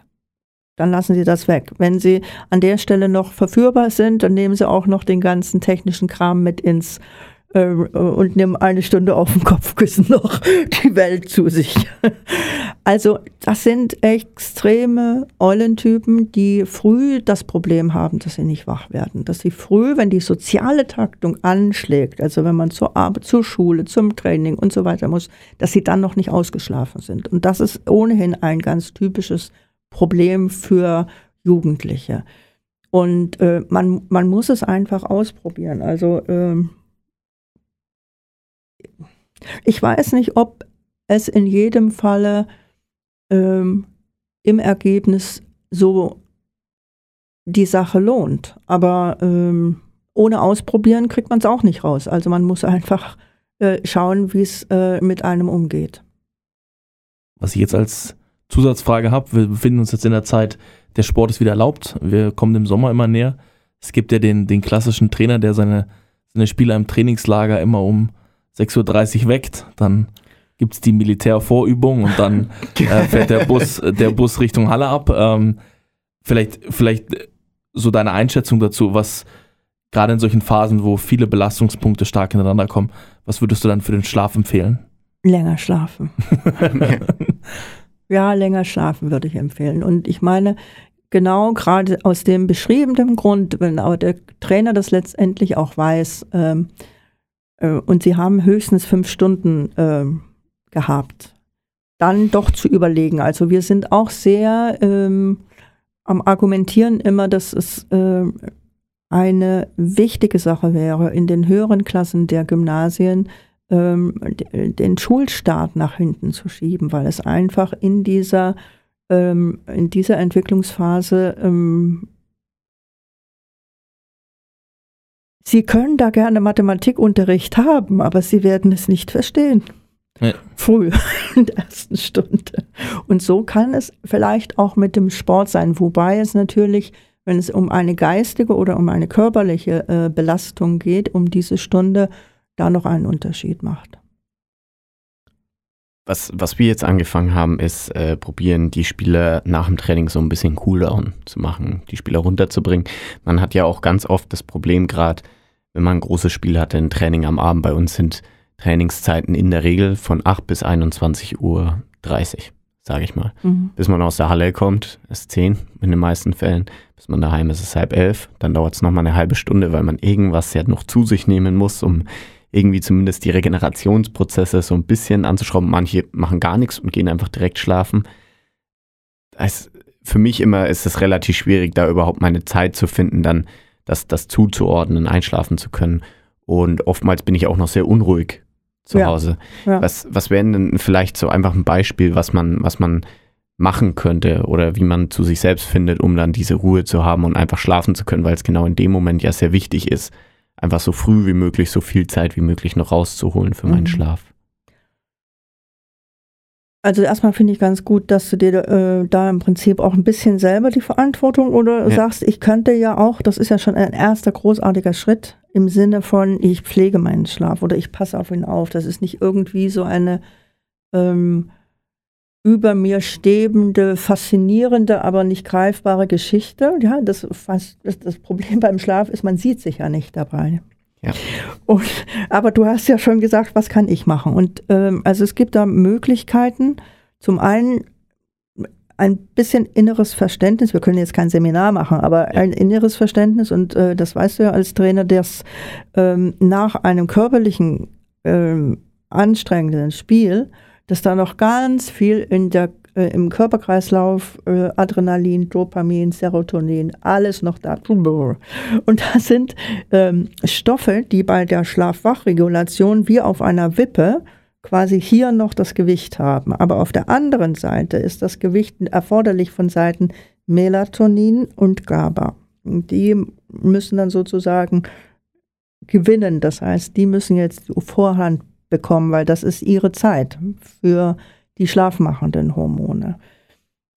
dann lassen Sie das weg. Wenn Sie an der Stelle noch verführbar sind, dann nehmen Sie auch noch den ganzen technischen Kram mit ins äh, und nimm eine Stunde auf dem Kopfkissen noch die Welt zu sich. Also das sind extreme Eulentypen, die früh das Problem haben, dass sie nicht wach werden. Dass sie früh, wenn die soziale Taktung anschlägt, also wenn man zur Arbeit, zur Schule, zum Training und so weiter muss, dass sie dann noch nicht ausgeschlafen sind. Und das ist ohnehin ein ganz typisches Problem für Jugendliche. Und äh, man, man muss es einfach ausprobieren. Also ähm, ich weiß nicht, ob es in jedem Falle ähm, im Ergebnis so die Sache lohnt. Aber ähm, ohne Ausprobieren kriegt man es auch nicht raus. Also man muss (laughs) einfach äh, schauen, wie es äh, mit einem umgeht. Was ich jetzt als Zusatzfrage habe, wir befinden uns jetzt in der Zeit, der Sport ist wieder erlaubt. Wir kommen dem Sommer immer näher. Es gibt ja den, den klassischen Trainer, der seine, seine Spieler im Trainingslager immer um 6.30 Uhr weckt, dann gibt es die Militärvorübung und dann (laughs) äh, fährt der Bus, der Bus Richtung Halle ab. Ähm, vielleicht, vielleicht so deine Einschätzung dazu, was gerade in solchen Phasen, wo viele Belastungspunkte stark hintereinander kommen, was würdest du dann für den Schlaf empfehlen? Länger schlafen. (laughs) ja, länger schlafen würde ich empfehlen. Und ich meine, genau gerade aus dem beschriebenen Grund, wenn aber der Trainer das letztendlich auch weiß, ähm, äh, und sie haben höchstens fünf Stunden äh, gehabt, dann doch zu überlegen. Also wir sind auch sehr ähm, am Argumentieren immer, dass es äh, eine wichtige Sache wäre, in den höheren Klassen der Gymnasien ähm, den Schulstart nach hinten zu schieben, weil es einfach in dieser, ähm, in dieser Entwicklungsphase ähm, Sie können da gerne Mathematikunterricht haben, aber Sie werden es nicht verstehen. Ja. Früh (laughs) in der ersten Stunde. Und so kann es vielleicht auch mit dem Sport sein, wobei es natürlich, wenn es um eine geistige oder um eine körperliche äh, Belastung geht, um diese Stunde da noch einen Unterschied macht. Was, was wir jetzt angefangen haben, ist äh, probieren, die Spieler nach dem Training so ein bisschen Cooldown zu machen, die Spieler runterzubringen. Man hat ja auch ganz oft das Problem, gerade wenn man ein großes Spiel hatte, ein Training am Abend. Bei uns sind Trainingszeiten in der Regel von 8 bis 21 Uhr 30, sage ich mal. Mhm. Bis man aus der Halle kommt, ist 10 in den meisten Fällen. Bis man daheim ist, ist es halb elf. Dann dauert es nochmal eine halbe Stunde, weil man irgendwas ja noch zu sich nehmen muss, um irgendwie zumindest die Regenerationsprozesse so ein bisschen anzuschrauben. Manche machen gar nichts und gehen einfach direkt schlafen. Das, für mich immer ist es relativ schwierig, da überhaupt meine Zeit zu finden, dann das, das zuzuordnen, einschlafen zu können. Und oftmals bin ich auch noch sehr unruhig zu ja. Hause. Ja. Was, was wäre denn vielleicht so einfach ein Beispiel, was man, was man machen könnte oder wie man zu sich selbst findet, um dann diese Ruhe zu haben und einfach schlafen zu können, weil es genau in dem Moment ja sehr wichtig ist, einfach so früh wie möglich, so viel Zeit wie möglich noch rauszuholen für meinen mhm. Schlaf. Also erstmal finde ich ganz gut, dass du dir äh, da im Prinzip auch ein bisschen selber die Verantwortung oder ja. sagst, ich könnte ja auch, das ist ja schon ein erster großartiger Schritt im Sinne von, ich pflege meinen Schlaf oder ich passe auf ihn auf. Das ist nicht irgendwie so eine ähm, über mir stehende, faszinierende, aber nicht greifbare Geschichte. Ja, das, das Problem (laughs) beim Schlaf ist, man sieht sich ja nicht dabei. Ja. Und, aber du hast ja schon gesagt, was kann ich machen? Und ähm, also es gibt da Möglichkeiten. Zum einen ein bisschen inneres Verständnis. Wir können jetzt kein Seminar machen, aber ein inneres Verständnis und äh, das weißt du ja als Trainer, dass ähm, nach einem körperlichen ähm, anstrengenden Spiel dass da noch ganz viel in der, äh, im Körperkreislauf, äh, Adrenalin, Dopamin, Serotonin, alles noch da. Und da sind ähm, Stoffe, die bei der Schlafwachregulation wie auf einer Wippe quasi hier noch das Gewicht haben. Aber auf der anderen Seite ist das Gewicht erforderlich von Seiten Melatonin und GABA. Und die müssen dann sozusagen gewinnen. Das heißt, die müssen jetzt Vorhand bekommen, weil das ist ihre Zeit für die schlafmachenden Hormone.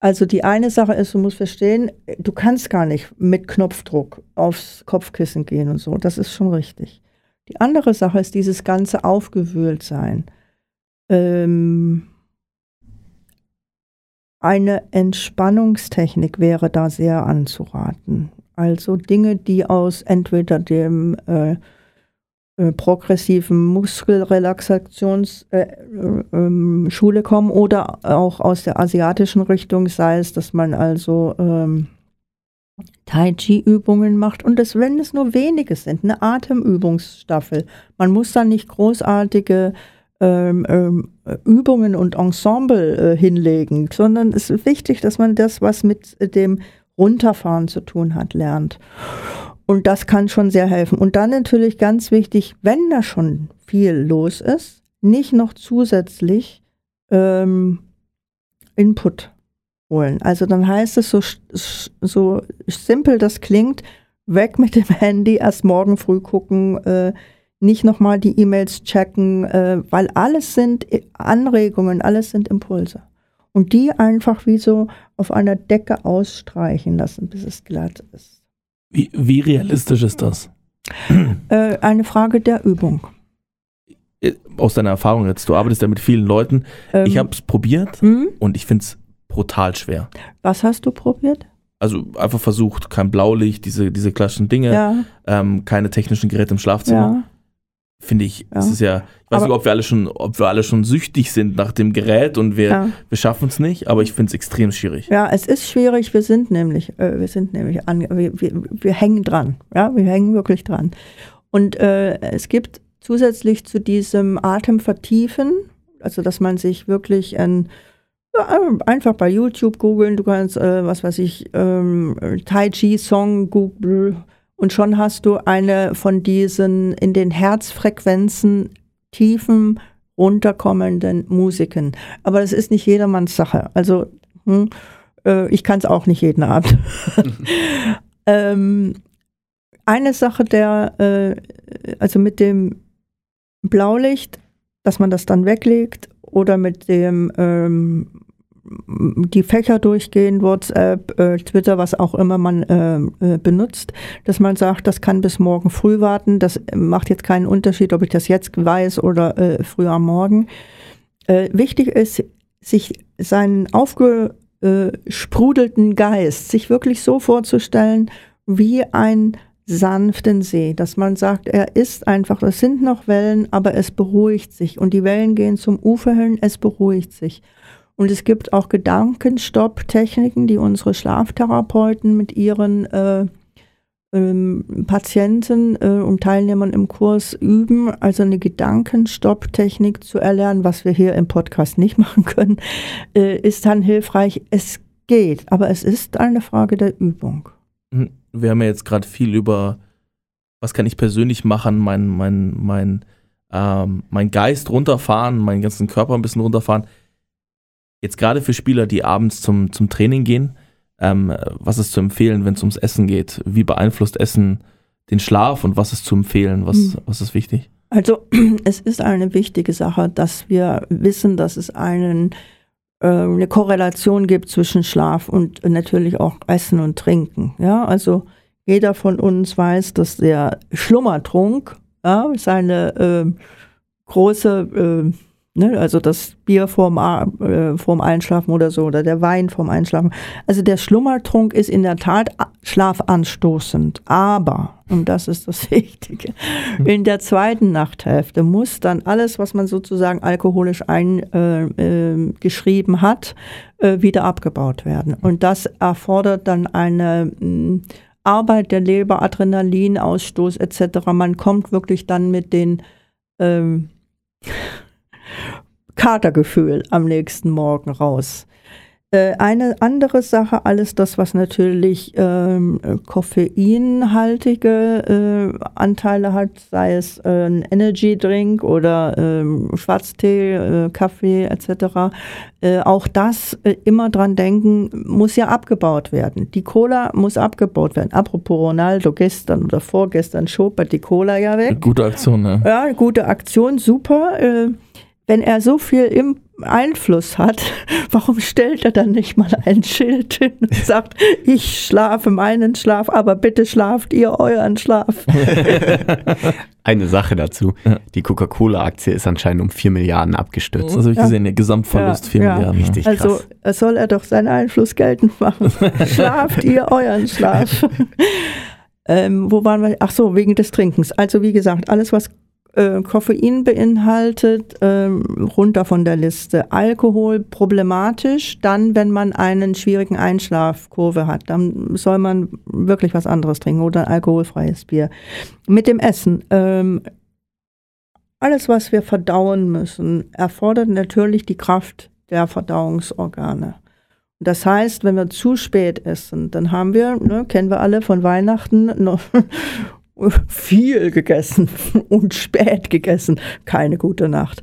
Also die eine Sache ist, du musst verstehen, du kannst gar nicht mit Knopfdruck aufs Kopfkissen gehen und so. Das ist schon richtig. Die andere Sache ist dieses ganze Aufgewühltsein. Ähm, eine Entspannungstechnik wäre da sehr anzuraten. Also Dinge, die aus entweder dem äh, äh, progressiven Muskelrelaxationsschule äh, äh, ähm, kommen oder auch aus der asiatischen Richtung, sei es, dass man also ähm, Tai Chi-Übungen macht und das, wenn es nur wenige sind, eine Atemübungsstaffel. Man muss dann nicht großartige ähm, ähm, Übungen und Ensemble äh, hinlegen, sondern es ist wichtig, dass man das, was mit dem Runterfahren zu tun hat, lernt. Und das kann schon sehr helfen. Und dann natürlich ganz wichtig, wenn da schon viel los ist, nicht noch zusätzlich ähm, Input holen. Also dann heißt es so, so simpel das klingt, weg mit dem Handy, erst morgen früh gucken, äh, nicht nochmal die E-Mails checken, äh, weil alles sind Anregungen, alles sind Impulse. Und die einfach wie so auf einer Decke ausstreichen lassen, bis es glatt ist. Wie, wie realistisch ist das? Äh, eine Frage der Übung. Äh, aus deiner Erfahrung jetzt, du arbeitest ja mit vielen Leuten. Ähm, ich habe es probiert mh? und ich finde es brutal schwer. Was hast du probiert? Also einfach versucht, kein Blaulicht, diese, diese klassischen Dinge, ja. ähm, keine technischen Geräte im Schlafzimmer. Ja. Finde ich, Ja. es ist ja, ich weiß Aber- nicht, ob wir alle schon, ob wir alle schon süchtig sind nach dem Gerät und wir, Ja. wir schaffen es nicht, aber ich finde es extrem schwierig. Ja, es ist schwierig. Wir sind nämlich, äh, wir sind nämlich, an, wir, wir, wir hängen dran. Ja, wir hängen wirklich dran. Und äh, es gibt zusätzlich zu diesem Atemvertiefen, also dass man sich wirklich ein, ja, einfach bei YouTube googeln, du kannst, äh, was weiß ich, ähm, Tai Chi Song Google und schon hast du eine von diesen in den Herzfrequenzen tiefen runterkommenden Musiken. Aber das ist nicht jedermanns Sache. Also hm, äh, ich kann es auch nicht jeden Abend. (laughs) ähm, eine Sache der, äh, also mit dem Blaulicht, dass man das dann weglegt oder mit dem ähm, die Fächer durchgehen, WhatsApp, äh, Twitter, was auch immer man äh, äh, benutzt, dass man sagt, das kann bis morgen früh warten. Das macht jetzt keinen Unterschied, ob ich das jetzt weiß oder äh, früh am Morgen. Äh, wichtig ist, sich seinen aufgesprudelten Geist, sich wirklich so vorzustellen, wie ein sanften See, dass man sagt, er ist einfach, es sind noch Wellen, aber es beruhigt sich und die Wellen gehen zum Ufer hin, es beruhigt sich. Und es gibt auch Gedankenstopp-Techniken, die unsere Schlaftherapeuten mit ihren äh, ähm, Patienten äh, und Teilnehmern im Kurs üben, also eine Gedankenstopp-Technik zu erlernen, was wir hier im Podcast nicht (laughs) machen können, äh, ist dann hilfreich. Es geht, aber es ist eine Frage der Übung. Hm, Wir haben ja jetzt gerade viel über, was kann ich persönlich machen, mein, mein, mein, ähm, mein Geist runterfahren, meinen ganzen Körper ein bisschen runterfahren. Jetzt gerade für Spieler, die abends zum, zum Training gehen, ähm, was ist zu empfehlen, wenn es ums Essen geht? Wie beeinflusst Essen den Schlaf und was ist zu empfehlen? Was, Hm. was ist wichtig? Also (clears throat) es ist eine wichtige Sache, dass wir wissen, dass es einen, äh, eine Korrelation gibt zwischen Schlaf und natürlich auch Essen und Trinken. Ja, also jeder von uns weiß, dass der Schlummertrunk ja, seine äh, große, äh, ne, also das Bier vorm, äh, vorm Einschlafen oder so, oder der Wein vorm Einschlafen. Also der Schlummertrunk ist in der Tat schlafanstoßend. Aber, und das ist das (laughs) Wichtige, in der zweiten Nachthälfte muss dann alles, was man sozusagen alkoholisch eingeschrieben äh, äh, geschrieben hat, äh, wieder abgebaut werden. Und das erfordert dann eine mh, Arbeit der Leber, Adrenalinausstoß etc. Man kommt wirklich dann mit den ähm, Katergefühl am nächsten Morgen raus. Äh, eine andere Sache, alles das, was natürlich ähm, koffeinhaltige äh, Anteile hat, sei es äh, ein Energy Drink oder ähm, Schwarztee, äh, Kaffee etc. Äh, auch das äh, immer dran denken, muss ja abgebaut werden. Die Cola muss abgebaut werden. Apropos Ronaldo, gestern oder vorgestern schob er die Cola ja weg. Gute Aktion, ne? Ja, gute Aktion, super. Wenn er so viel im Einfluss hat, (laughs) warum stellt er dann nicht mal ein Schild hin und sagt, ich schlafe meinen Schlaf, aber bitte schlaft ihr euren Schlaf. (laughs) Eine Sache dazu. Die Coca-Cola-Aktie ist anscheinend um 4 Milliarden abgestürzt. Das habe ich Ja. gesehen, der Gesamtverlust Ja, 4 ja. Milliarden. Richtig. Also krass. soll er doch seinen Einfluss geltend machen. (laughs) Schlaft ihr euren Schlaf. ähm, wo waren wir? Ach so, wegen des Trinkens. Also wie gesagt, alles was äh, Koffein beinhaltet, ähm, runter von der Liste. Alkohol problematisch, dann wenn man einen schwierigen Einschlafkurve hat, dann soll man wirklich was anderes trinken oder ein alkoholfreies Bier. Mit dem Essen. Ähm, alles, was wir verdauen müssen, erfordert natürlich die Kraft der Verdauungsorgane. Das heißt, wenn wir zu spät essen, dann haben wir, ne, kennen wir alle von Weihnachten, noch viel gegessen (laughs) und spät gegessen. Keine gute Nacht.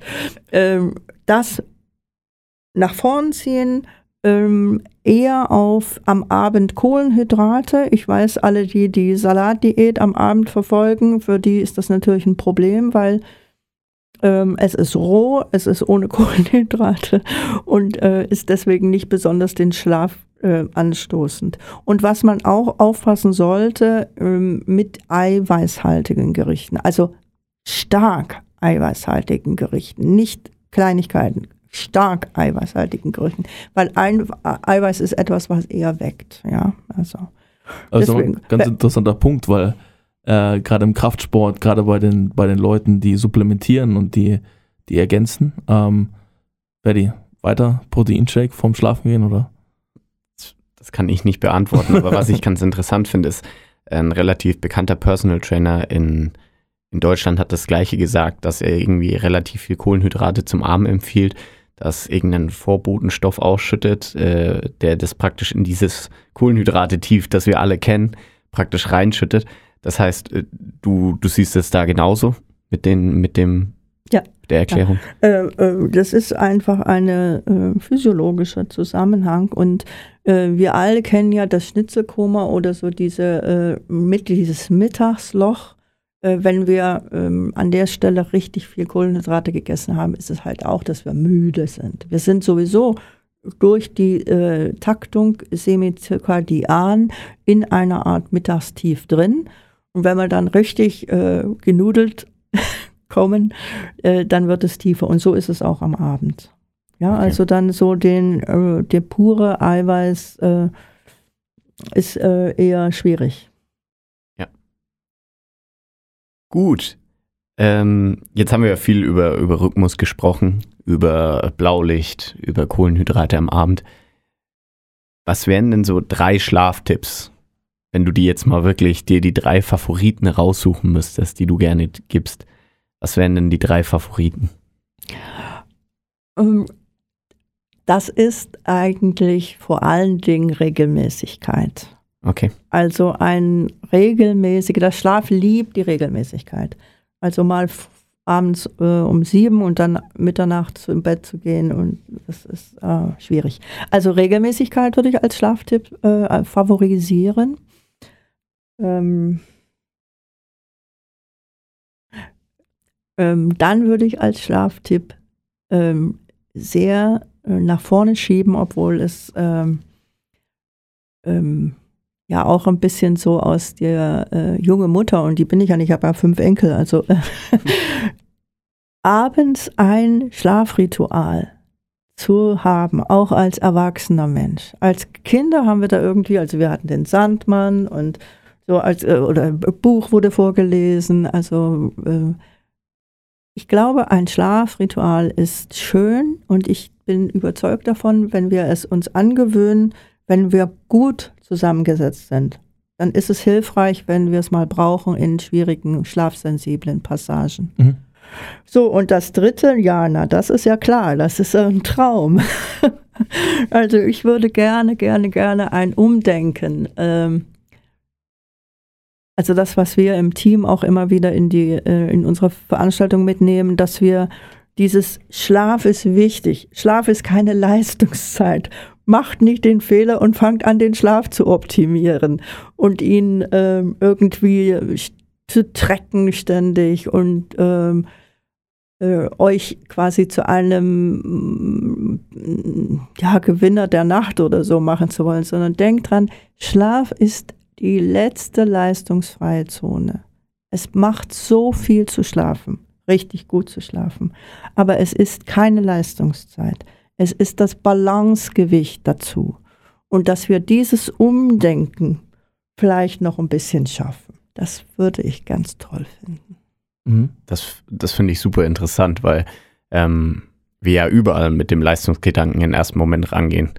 Ähm, das nach vorn ziehen, ähm, eher auf am Abend Kohlenhydrate. Ich weiß, alle, die die Salatdiät am Abend verfolgen, für die ist das natürlich ein Problem, weil ähm, es ist roh, es ist ohne (laughs) Kohlenhydrate und äh, ist deswegen nicht besonders den Schlaf äh, anstoßend. Und was man auch aufpassen sollte ähm, mit eiweißhaltigen Gerichten, also stark eiweißhaltigen Gerichten, nicht Kleinigkeiten, stark eiweißhaltigen Gerichten, weil ein Eiweiß ist etwas, was eher weckt, ja, also. Also Deswegen- ganz interessanter Punkt, weil äh, gerade im Kraftsport, gerade bei den, bei den Leuten, die supplementieren und die, die ergänzen. Ähm, Ferdi, weiter Proteinshake vorm Schlafen gehen, oder? Das kann ich nicht beantworten, aber was ich (laughs) ganz interessant finde, ist, ein relativ bekannter Personal Trainer in, in Deutschland hat das gleiche gesagt, dass er irgendwie relativ viel Kohlenhydrate zum Abend empfiehlt, dass irgendein Vorbotenstoff ausschüttet, äh, der das praktisch in dieses Kohlenhydrate-Tief, das wir alle kennen, praktisch reinschüttet. Das heißt, äh, du, du siehst es da genauso mit, den, mit dem ja. der Erklärung? Ja. Äh, äh, das ist einfach ein physiologischer Zusammenhang und äh, wir alle kennen ja das Schnitzelkoma oder so diese, äh, mit, dieses Mittagsloch. Äh, wenn wir ähm, an der Stelle richtig viel Kohlenhydrate gegessen haben, ist es halt auch, dass wir müde sind. Wir sind sowieso durch die Taktung semizirkadian in einer Art Mittagstief drin. Und wenn wir dann richtig genudelt (laughs) kommen, äh, dann wird es tiefer. Und so ist es auch am Abend. Ja, okay. also dann so den, äh, der pure Eiweiß äh, ist äh, eher schwierig. Ja. Gut. Ähm, jetzt haben wir ja viel über, über Rhythmus gesprochen, über Blaulicht, über Kohlenhydrate am Abend. Was wären denn so drei Schlaftipps, wenn du die jetzt mal wirklich dir die drei Favoriten raussuchen müsstest, die du gerne gibst? Was wären denn die drei Favoriten? Das ist eigentlich vor allen Dingen Regelmäßigkeit. Okay. Also ein regelmäßiger, das Schlaf liebt die Regelmäßigkeit. Also mal abends äh, um sieben und dann Mitternacht im Bett zu gehen und das ist äh, schwierig. Also Regelmäßigkeit würde ich als Schlaftipp äh, favorisieren. Ähm, Ähm, dann würde ich als Schlaftipp ähm, sehr äh, nach vorne schieben, obwohl es ähm, ähm ja auch ein bisschen so aus der äh, junge Mutter, und die bin ich ja nicht, ich habe ja fünf Enkel, also äh, (laughs) abends ein Schlafritual zu haben, auch als erwachsener Mensch. Als Kinder haben wir da irgendwie, also wir hatten den Sandmann und so als äh, oder ein Buch wurde vorgelesen, also äh, ich glaube, ein Schlafritual ist schön und ich bin überzeugt davon, wenn wir es uns angewöhnen, wenn wir gut zusammengesetzt sind, dann ist es hilfreich, wenn wir es mal brauchen in schwierigen, schlafsensiblen Passagen. Mhm. So, und das dritte, ja, na, das ist ja klar, das ist ein Traum. (laughs) also ich würde gerne, gerne, gerne ein Umdenken ähm, also das, was wir im Team auch immer wieder in die äh, in unsere Veranstaltung mitnehmen, dass wir dieses Schlaf ist wichtig. Schlaf ist keine (laughs) Leistungszeit. Macht nicht den Fehler und fangt an, den Schlaf zu optimieren und ihn ähm, irgendwie zu trecken ständig und ähm, äh, euch quasi zu einem ja, Gewinner der Nacht oder so machen zu wollen, sondern denkt dran, Schlaf ist die letzte leistungsfreie Zone. Es macht so viel zu schlafen, richtig gut zu schlafen, aber es ist keine Leistungszeit. Es ist das Balancegewicht dazu. Und dass wir dieses Umdenken vielleicht noch ein bisschen schaffen, das würde ich ganz toll finden. Mhm. Das, das finde ich super interessant, weil ähm, wir ja überall mit dem Leistungsgedanken im ersten Moment rangehen.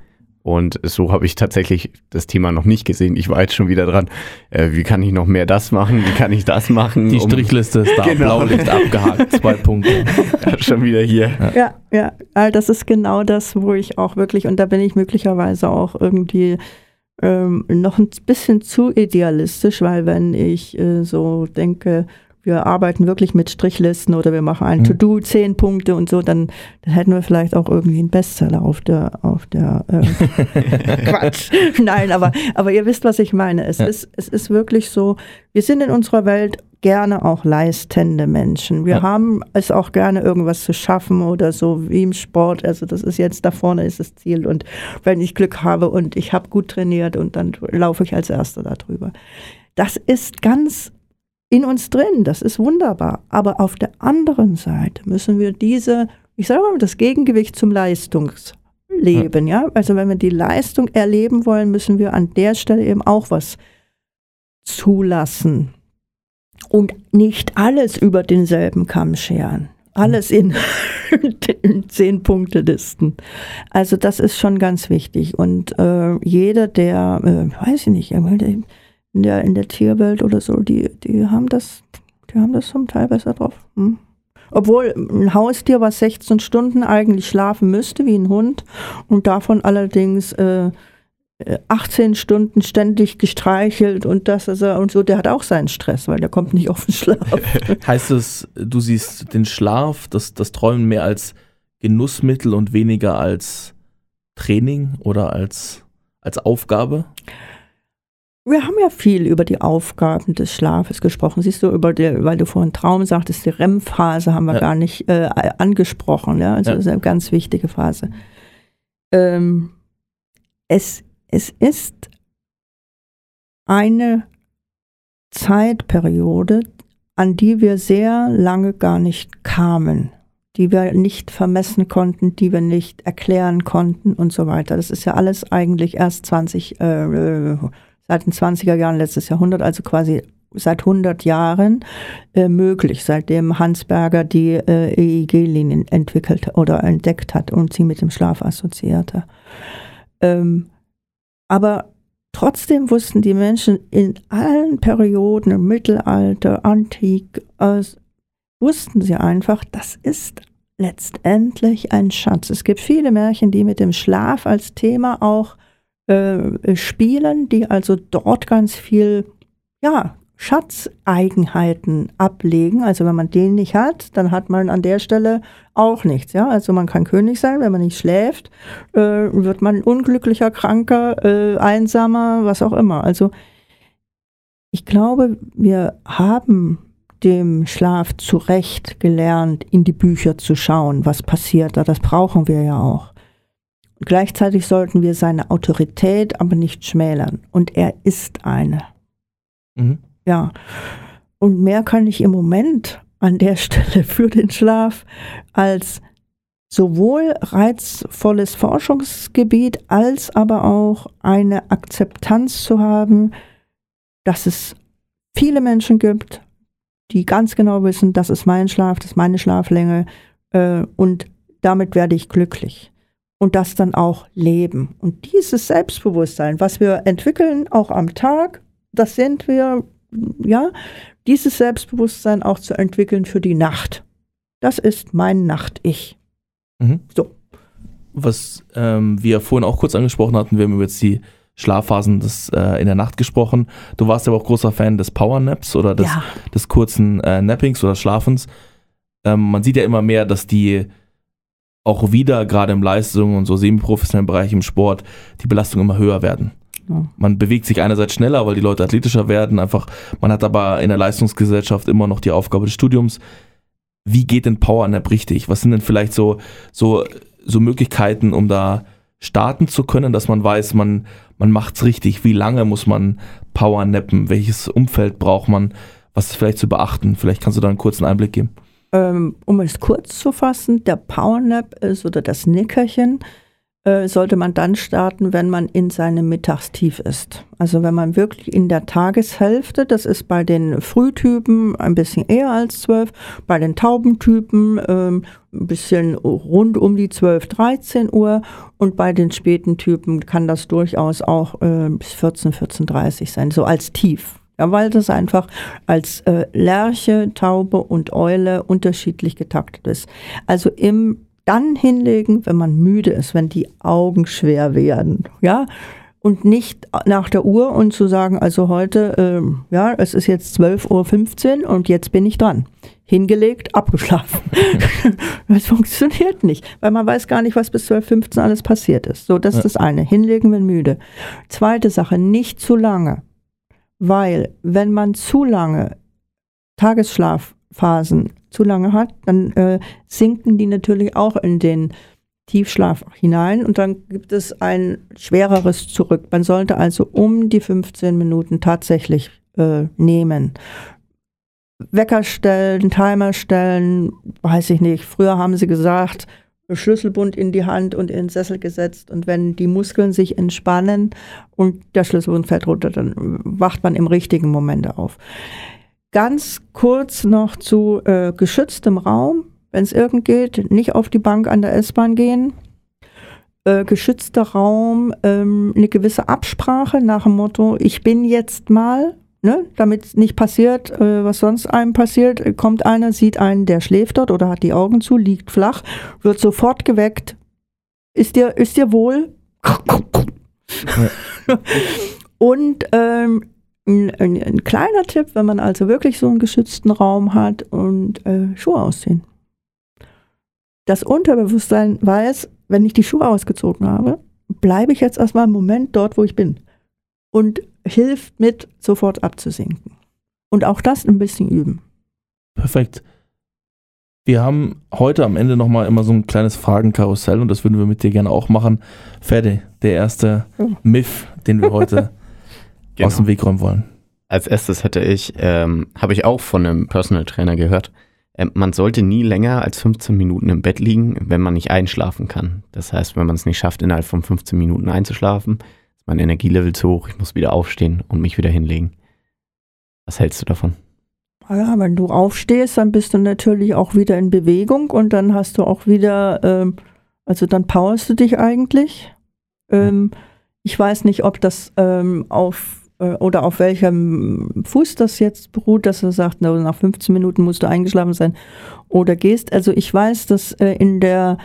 Und so habe ich tatsächlich das Thema noch nicht gesehen. Ich war jetzt schon wieder dran. Äh, wie kann ich noch mehr das machen? Wie kann ich das machen? Die Strichliste ist da, (laughs) genau. Blaulicht abgehakt, zwei Punkte. (laughs) Ja, schon wieder hier. Ja. ja, ja, das ist genau das, wo ich auch wirklich, und da bin ich möglicherweise auch irgendwie ähm, noch ein bisschen zu idealistisch, weil wenn ich äh, so denke, wir arbeiten wirklich mit Strichlisten oder wir machen ein mhm. To-Do, zehn Punkte und so, dann, dann hätten wir vielleicht auch irgendwie einen Bestseller auf der, auf der äh, (laughs) Quatsch. (laughs) Nein, aber, aber ihr wisst, was ich meine. Es, ja. ist, es ist wirklich so, wir sind in unserer Welt gerne auch leistende Menschen. Wir ja. haben es auch gerne, irgendwas zu schaffen oder so wie im Sport. Also das ist jetzt, da vorne ist das Ziel. Und wenn ich Glück habe und ich habe gut trainiert und dann laufe ich als Erster darüber. Das ist ganz in uns drin. Das ist wunderbar. Aber auf der anderen Seite müssen wir diese, ich sage mal, das Gegengewicht zum Leistungsleben, ja. ja. Also wenn wir die Leistung erleben wollen, müssen wir an der Stelle eben auch was zulassen. und nicht alles über denselben Kamm scheren. Alles in, in (laughs) zehn Punkte Listen. Also das ist schon ganz wichtig. Und äh, jeder, der, äh, weiß ich nicht, in der, in der Tierwelt oder so, die, die haben das, die haben das zum Teil besser drauf. Hm? Obwohl ein Haustier, was 16 Stunden eigentlich schlafen müsste, wie ein Hund, und davon allerdings äh, 18 Stunden ständig gestreichelt und das also, und so, der hat auch seinen Stress, weil der kommt nicht auf den Schlaf. (laughs) heißt es, du siehst den Schlaf, das, das Träumen mehr als Genussmittel und weniger als Training oder als, als Aufgabe? Wir haben ja viel über die Aufgaben des Schlafes gesprochen. Siehst du, über die, weil du vorhin Traum sagtest, die REM-Phase haben wir ja. gar nicht äh, angesprochen. Ja? Also ja. das ist eine ganz wichtige Phase. Ähm, es es ist eine Zeitperiode, an die wir sehr lange gar nicht kamen, die wir nicht vermessen konnten, die wir nicht erklären konnten und so weiter. Das ist ja alles eigentlich erst 20, äh, seit den 20er Jahren letztes Jahrhundert, also quasi seit 100 Jahren äh, möglich, seitdem Hans Berger die äh, EEG-Linien entwickelt oder entdeckt hat und sie mit dem Schlaf assoziierte. Ähm, aber trotzdem wussten die Menschen in allen Perioden, im Mittelalter, Antik, äh, wussten sie einfach, das ist letztendlich ein Schatz. Es gibt viele Märchen, die mit dem Schlaf als Thema auch äh, spielen, die also dort ganz viel ja, Schatzeigenheiten ablegen. Also wenn man den nicht hat, dann hat man an der Stelle auch nichts. Ja? Also man kann König sein, wenn man nicht schläft, äh, wird man unglücklicher, kranker, äh, einsamer, was auch immer. Also ich glaube, wir haben dem Schlaf zu Recht gelernt, in die Bücher zu schauen, was passiert da. Das brauchen wir ja auch. Gleichzeitig sollten wir seine Autorität aber nicht schmälern. Und er ist eine. Mhm. Ja. Und mehr kann ich im Moment an der (laughs) Stelle für den Schlaf als sowohl reizvolles Forschungsgebiet als aber auch eine Akzeptanz zu haben, dass es viele Menschen gibt, die ganz genau wissen, das ist mein Schlaf, das ist meine Schlaflänge äh, und damit werde ich glücklich. Und das dann auch leben. Und dieses Selbstbewusstsein, was wir entwickeln, auch am Tag, das sind wir ja, dieses Selbstbewusstsein auch zu entwickeln für die Nacht. Das ist mein Nacht-Ich. Mhm. So. Was ähm, wir vorhin auch kurz angesprochen hatten, wir haben über jetzt die Schlafphasen des, äh, in der Nacht gesprochen. Du warst aber auch großer Fan des Powernaps oder des, ja. des kurzen äh, Nappings oder Schlafens. Ähm, man sieht ja immer mehr, dass die auch wieder, gerade im Leistung und so semi-professionellen Bereich im Sport, die Belastung immer höher werden. Man bewegt sich einerseits schneller, weil die Leute athletischer werden. Einfach, man hat aber in der Leistungsgesellschaft immer noch die Aufgabe des Studiums. Wie geht denn Powernap richtig? Was sind denn vielleicht so, so, so Möglichkeiten, um da starten zu können, dass man weiß, man, man es richtig. Wie lange muss man Powernappen? Welches Umfeld braucht man? Was ist vielleicht zu beachten? Vielleicht kannst du da einen kurzen Einblick geben. Ähm, um es kurz zu fassen, der Powernap ist oder das Nickerchen äh, sollte man dann starten, wenn man in seinem Mittagstief ist. Also wenn man wirklich in der Tageshälfte, das ist bei den Frühtypen ein bisschen eher als zwölf, bei den Taubentypen ähm, ein bisschen rund um die 12, 13 Uhr und bei den späten Typen kann das durchaus auch äh, bis 14, 14.30 sein, so als Tief. Ja, weil das einfach als äh, Lerche, Taube und Eule unterschiedlich getaktet ist. Also im dann hinlegen, wenn man müde ist, wenn die Augen schwer werden, ja, und nicht nach der Uhr und zu sagen, also heute, ähm, ja, es ist jetzt 12.15 Uhr und jetzt bin ich dran. Hingelegt, abgeschlafen. (laughs) das funktioniert nicht, weil man weiß gar nicht, was bis 12.15 Uhr alles passiert ist. So, das ja. ist das eine. Hinlegen, wenn müde. Zweite Sache, nicht zu lange. Weil, wenn man zu lange Tagesschlafphasen zu lange hat, dann äh, sinken die natürlich auch in den Tiefschlaf hinein und dann gibt es ein schwereres zurück. Man sollte also um die 15 Minuten tatsächlich äh, nehmen. Wecker stellen, Timer stellen, weiß ich nicht. Früher haben sie gesagt, Schlüsselbund in die Hand und in den Sessel gesetzt und wenn die Muskeln sich entspannen und der Schlüsselbund fällt runter, dann wacht man im richtigen Moment auf. ganz kurz noch zu äh, geschütztem Raum, wenn es irgend geht, nicht auf die Bank an der S-Bahn gehen. Äh, geschützter Raum, ähm, eine gewisse Absprache nach dem Motto, ich bin jetzt mal, ne, damit nicht passiert, äh, was sonst einem passiert, kommt einer, sieht einen, der schläft dort oder hat die Augen zu, liegt flach, wird sofort geweckt. Ist dir, ist dir wohl? Und ähm, ein, ein, ein, kleiner Tipp, wenn man also wirklich so einen geschützten Raum hat und äh, Schuhe ausziehen. Das Unterbewusstsein weiß, wenn ich die Schuhe ausgezogen habe, bleibe ich jetzt erstmal einen Moment dort, wo ich bin. Und hilft mit, sofort abzusinken. Und auch das ein bisschen üben. Perfekt. Wir haben heute am Ende nochmal immer so ein kleines Fragenkarussell und das würden wir mit dir gerne auch machen. Ferdi, der erste oh. Myth, den wir heute (laughs) genau. aus dem Weg räumen wollen. Als erstes hätte ich, ähm, habe ich auch von einem Personal Trainer gehört, äh, man sollte nie länger als 15 Minuten im Bett liegen, wenn man nicht einschlafen kann. Das heißt, wenn man es nicht schafft, innerhalb von 15 Minuten einzuschlafen, mein Energielevel zu hoch, ich muss wieder aufstehen und mich wieder hinlegen. Was hältst du davon? Ja, wenn du aufstehst, dann bist du natürlich auch wieder in Bewegung und dann hast du auch wieder, ähm, also dann powerst du dich eigentlich. Ähm, ich weiß nicht, ob das ähm, auf äh, oder auf welchem Fuß das jetzt beruht, dass er sagt, na, nach 15 Minuten musst du eingeschlafen sein oder gehst. Also ich weiß, dass äh, in der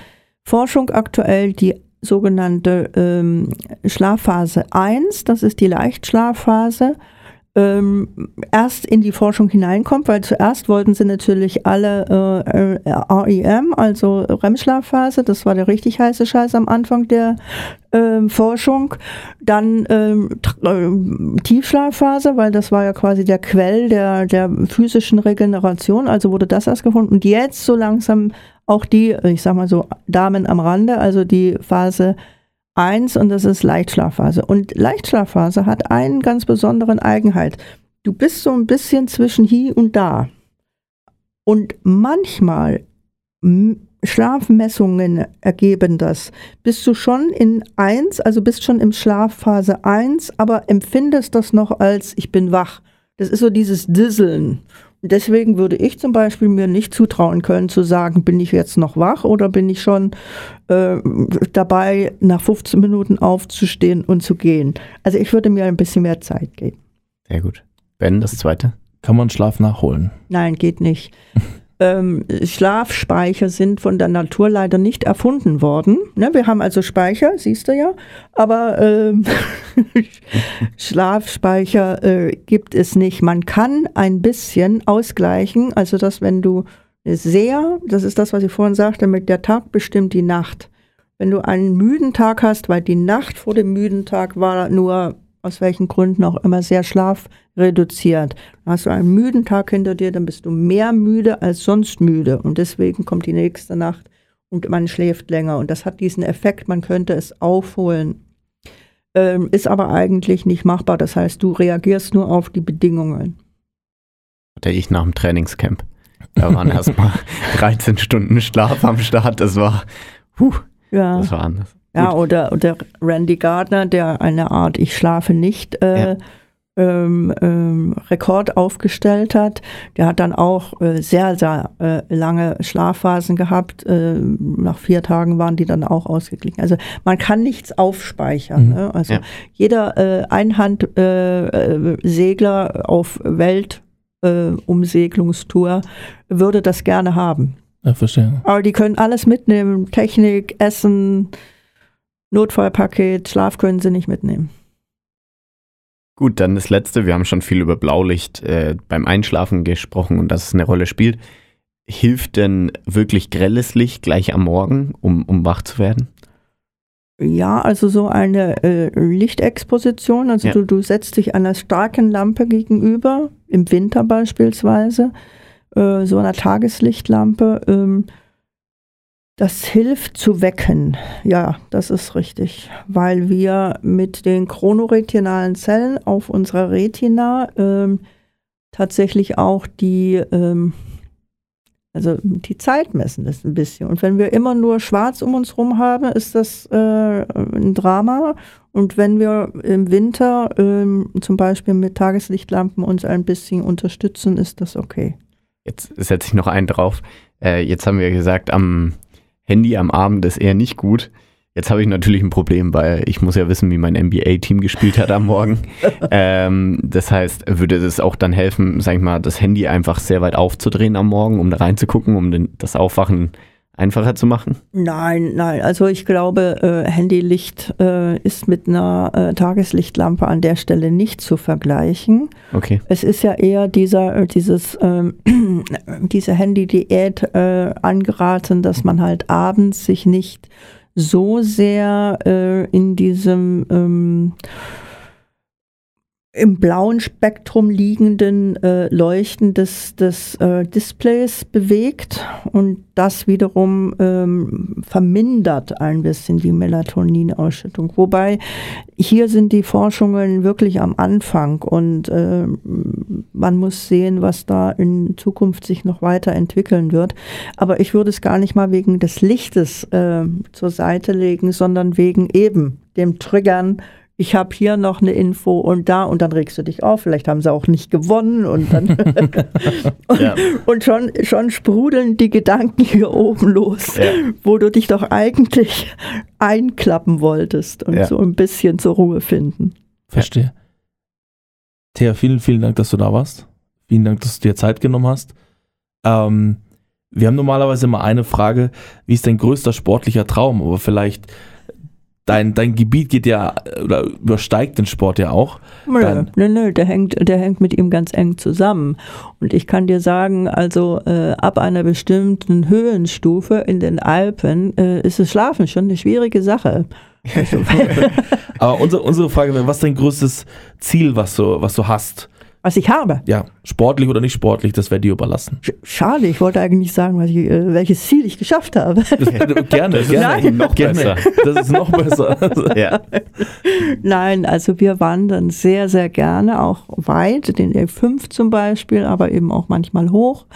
Forschung aktuell die sogenannte ähm, Schlafphase 1, das ist die Leichtschlafphase, ähm, erst in die Forschung hineinkommt, weil zuerst wollten sie natürlich alle äh, REM, also REM-Schlafphase, das war der richtig heiße Scheiß am Anfang der äh, Forschung, dann ähm, äh, Tiefschlafphase, weil das war ja quasi der Quell der, der physischen Regeneration, also wurde das erst gefunden. Und jetzt so langsam auch die, ich sag mal so, Damen am Rande, also die Phase eins und das ist Leichtschlafphase. Und Leichtschlafphase hat einen ganz besonderen Eigenheit. Du bist so ein bisschen zwischen hier und da. Und manchmal Schlafmessungen ergeben das. Bist du schon in eins, also bist schon im Schlafphase eins, aber empfindest das noch als ich bin wach. Das ist so dieses Disseln. Deswegen würde ich zum Beispiel mir nicht zutrauen können zu sagen, bin ich jetzt noch wach oder bin ich schon äh, dabei, nach 15 Minuten aufzustehen und zu gehen. Also ich würde mir ein bisschen mehr Zeit geben. Sehr gut. Ben, das zweite? Kann man Schlaf nachholen? Nein, geht nicht. (laughs) ähm, Schlafspeicher sind von der Natur leider nicht erfunden worden. Ne, wir haben also Speicher, siehst du ja, aber ähm, (laughs) Schlafspeicher äh, gibt es nicht. Man kann ein bisschen ausgleichen, also dass wenn du sehr, das ist das, was ich vorhin sagte, mit der Tag bestimmt die Nacht. Wenn du einen müden Tag hast, weil die Nacht vor dem müden Tag war nur aus welchen Gründen auch immer sehr schlafreduziert. Hast du einen müden Tag hinter dir, dann bist du mehr müde als sonst müde. Und deswegen kommt die nächste Nacht und man schläft länger. Und das hat diesen Effekt, man könnte es aufholen. Ähm, ist aber eigentlich nicht machbar. Das heißt, du reagierst nur auf die Bedingungen. Hatte ich nach dem Trainingscamp. Da waren erstmal 13 (laughs) Stunden Schlaf am Start. Das war, puh, ja. das war anders. Ja, oder, oder Randy Gardner, der eine Art Ich schlafe nicht äh, ja. ähm, ähm, Rekord aufgestellt hat. Der hat dann auch äh, sehr, sehr äh, lange Schlafphasen gehabt. Äh, nach vier Tagen waren die dann auch ausgeglichen. Also man kann nichts aufspeichern. Mhm. Ne? Also ja. jeder äh, Einhandsegler äh, auf Weltumsegelungstour würde das gerne haben. Ja, verstehe. Aber die können alles mitnehmen, Technik, Essen, Notfallpaket, Schlaf können sie nicht mitnehmen. Gut, dann das letzte. Wir haben schon viel über Blaulicht äh, beim Einschlafen gesprochen und dass es eine Rolle spielt. Hilft denn wirklich grelles Licht gleich am Morgen, um, um wach zu werden? Ja, also so eine äh, Lichtexposition, also ja. du, du setzt dich einer starken Lampe gegenüber, im Winter beispielsweise, äh, so einer Tageslichtlampe. Ähm, das hilft zu wecken. Ja, das ist richtig, weil wir mit den chronoretinalen Zellen auf unserer Retina ähm, tatsächlich auch die ähm, Also die Zeit messen ist ein bisschen. Und wenn wir immer nur schwarz um uns rum haben, ist das äh, ein Drama. Und wenn wir im Winter ähm, zum Beispiel mit Tageslichtlampen uns ein bisschen unterstützen, ist das okay. Jetzt setze ich noch einen drauf. Äh, jetzt haben wir gesagt, am Handy am Abend ist eher nicht gut. Jetzt habe ich natürlich ein Problem, weil ich muss ja wissen, wie mein NBA-Team gespielt hat am Morgen. (laughs) ähm, das heißt, würde es auch dann helfen, sag ich mal, das Handy einfach sehr weit aufzudrehen am Morgen, um da reinzugucken, um den, das Aufwachen einfacher zu machen? Nein, nein. Also ich glaube, äh, Handylicht äh, ist mit einer äh, Tageslichtlampe an der Stelle nicht zu vergleichen. Okay. Es ist ja eher dieser, äh, dieses, ähm, (clears throat) diese Handy-Diät angeraten, dass man halt abends sich nicht so sehr in diesem ähm, im blauen Spektrum liegenden äh, Leuchten des, des äh, Displays bewegt und das wiederum ähm, vermindert ein bisschen die Melatoninausschüttung. Wobei hier sind die Forschungen wirklich am Anfang und äh, man muss sehen, was da in Zukunft sich noch weiterentwickeln wird. Aber ich würde es gar nicht mal wegen des Lichtes äh, zur Seite legen, sondern wegen eben dem Triggern ich habe hier noch eine Info und da und dann regst du dich auf, vielleicht haben sie auch nicht gewonnen und dann und, (laughs) ja. (laughs) und, schon, schon sprudeln die Gedanken hier oben los, ja. wo du dich doch eigentlich einklappen wolltest und ja. so ein bisschen zur Ruhe finden. Verstehe. Thea, vielen, vielen Dank, dass du da warst. Vielen Dank, dass du dir Zeit genommen hast. Ähm, wir haben normalerweise immer eine Frage, wie ist dein größter sportlicher Traum? Aber vielleicht dein, dein Gebiet geht ja oder übersteigt den Sport ja auch. Nö, nö, nö, der hängt, der hängt mit ihm ganz eng zusammen. Und ich kann dir sagen, also äh, ab einer bestimmten Höhenstufe in den Alpen äh, ist das Schlafen schon eine schwierige Sache. (laughs) Aber unsere, unsere Frage wäre, was ist dein größtes Ziel, was du, was du hast? Was ich habe. Ja, sportlich oder nicht sportlich, das wäre dir überlassen. Schade, ich wollte eigentlich sagen, ich, äh, welches Ziel ich geschafft habe. (laughs) gerne, gerne. Nein. Noch gerne. besser. Das ist noch besser. (laughs) ja. Nein, also wir wandern sehr, sehr gerne, auch weit, den E5 zum Beispiel, aber eben auch manchmal hoch.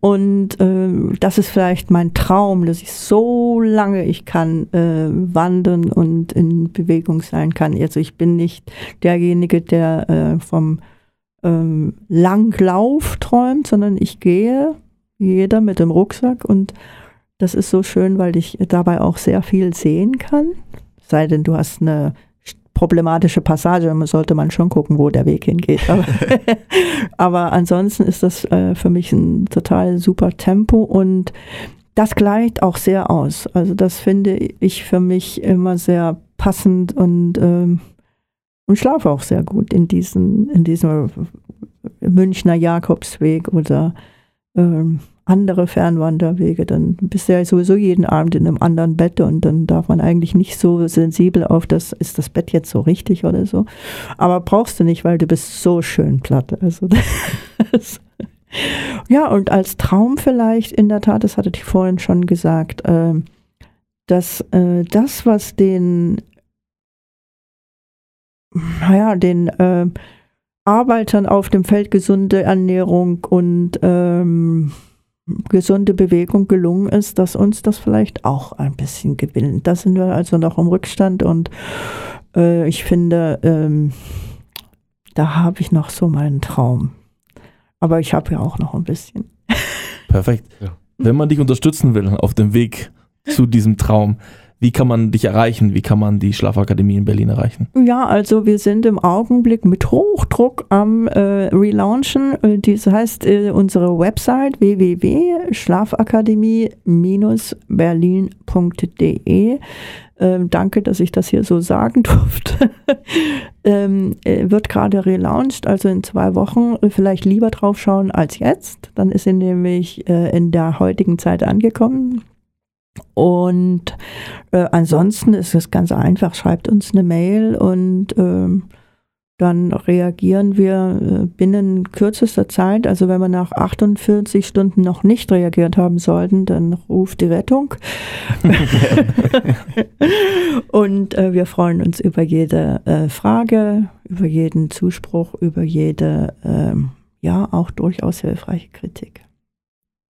Und äh, das ist vielleicht mein Traum, dass ich so lange ich kann äh, wandern und in Bewegung sein kann. Also ich bin nicht derjenige, der äh, vom ähm, Langlauf träumt, sondern ich gehe, jeder mit dem Rucksack und das ist so schön, weil ich dabei auch sehr viel sehen kann. Sei denn, du hast eine problematische Passage, dann sollte man schon gucken, wo der Weg hingeht. (laughs) Aber, aber ansonsten ist das äh, für mich ein total super Tempo und das gleicht auch sehr aus. Also das finde ich für mich immer sehr passend und ähm, und schlafe auch sehr gut in, diesen, in diesem Münchner Jakobsweg oder ähm, andere Fernwanderwege. Dann bist du ja sowieso jeden Abend in einem anderen Bett und dann darf man eigentlich nicht so sensibel auf das, ist das Bett jetzt so richtig oder so. Aber brauchst du nicht, weil du bist so schön platt. Also (laughs) ja, und als Traum vielleicht in der Tat, das hatte ich vorhin schon gesagt, äh, dass äh, das, was den naja, den äh, Arbeitern auf dem Feld gesunde Ernährung und ähm, gesunde Bewegung gelungen ist, dass uns das vielleicht auch ein bisschen gewinnt. Da sind wir also noch im Rückstand und äh, ich finde, ähm, da habe ich noch so meinen Traum. Aber ich habe ja auch noch ein bisschen. Perfekt. Ja. Wenn man dich unterstützen will auf dem Weg zu diesem Traum, wie kann man dich erreichen? Wie kann man die Schlafakademie in Berlin erreichen? Ja, also wir sind im Augenblick mit Hochdruck am äh, Relaunchen. Äh, das heißt, äh, unsere Website www.schlafakademie-berlin.de ähm, danke, dass ich das hier so sagen (laughs) durfte. ähm, äh, wird gerade relaunched, also in zwei Wochen. Vielleicht lieber drauf schauen als jetzt. Dann ist sie nämlich äh, in der heutigen Zeit angekommen. Und äh, ansonsten ist es ganz einfach, schreibt uns eine Mail und äh, dann reagieren wir äh, binnen kürzester Zeit. Also wenn wir nach 48 Stunden noch nicht reagiert haben sollten, dann ruft die Rettung. (laughs) und äh, wir freuen uns über jede äh, Frage, über jeden Zuspruch, über jede, ähm, ja, auch durchaus hilfreiche Kritik.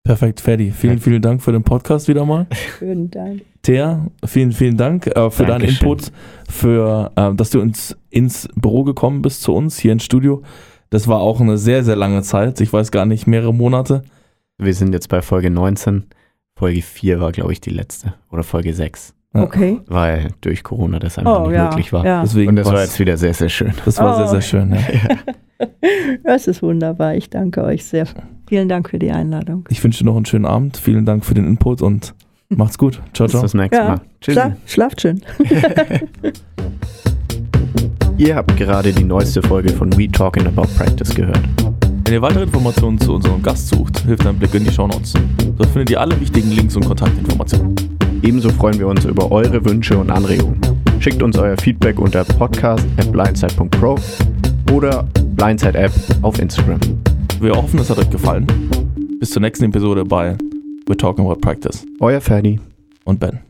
Perfekt, Ferdi. Vielen, vielen Dank für den Podcast wieder mal. (laughs) Vielen Dank. Thea, vielen, vielen Dank äh, für deinen Dankeschön. Input, für, äh, dass du uns ins Büro gekommen bist zu uns hier ins Studio. Das war auch eine sehr, sehr lange Zeit. Ich weiß gar nicht, mehrere Monate. Wir sind jetzt bei Folge 19. Folge 4 war, glaube ich, die letzte. Oder Folge 6. Ja. Okay. Weil durch Corona das einfach Oh nicht ja. möglich war. ja. Deswegen Und das war jetzt wieder sehr, sehr schön. das war sehr, Oh. sehr schön. Ja. (laughs) Das ist wunderbar. Ich danke euch sehr. Vielen Dank für die Einladung. Ich wünsche dir noch einen schönen Abend. Vielen Dank für den Input und macht's gut. Ciao, Bis ciao. das nächste Ja. Mal. Tschüss. Schla schlaft schön. (laughs) Ihr habt gerade die neueste Folge von We Talking About Practice gehört. Wenn ihr weitere Informationen zu unserem Gast sucht, hilft ein Blick in die Shownotes. Dort findet ihr alle wichtigen Links und Kontaktinformationen. Ebenso freuen wir uns über eure Wünsche und Anregungen. Schickt uns euer Feedback unter podcast.blindside.pro oder Blindside App auf Instagram. Wir hoffen, es hat euch gefallen. Bis zur nächsten Episode bei We're Talking About Practice Euer Ferdi. und Ben.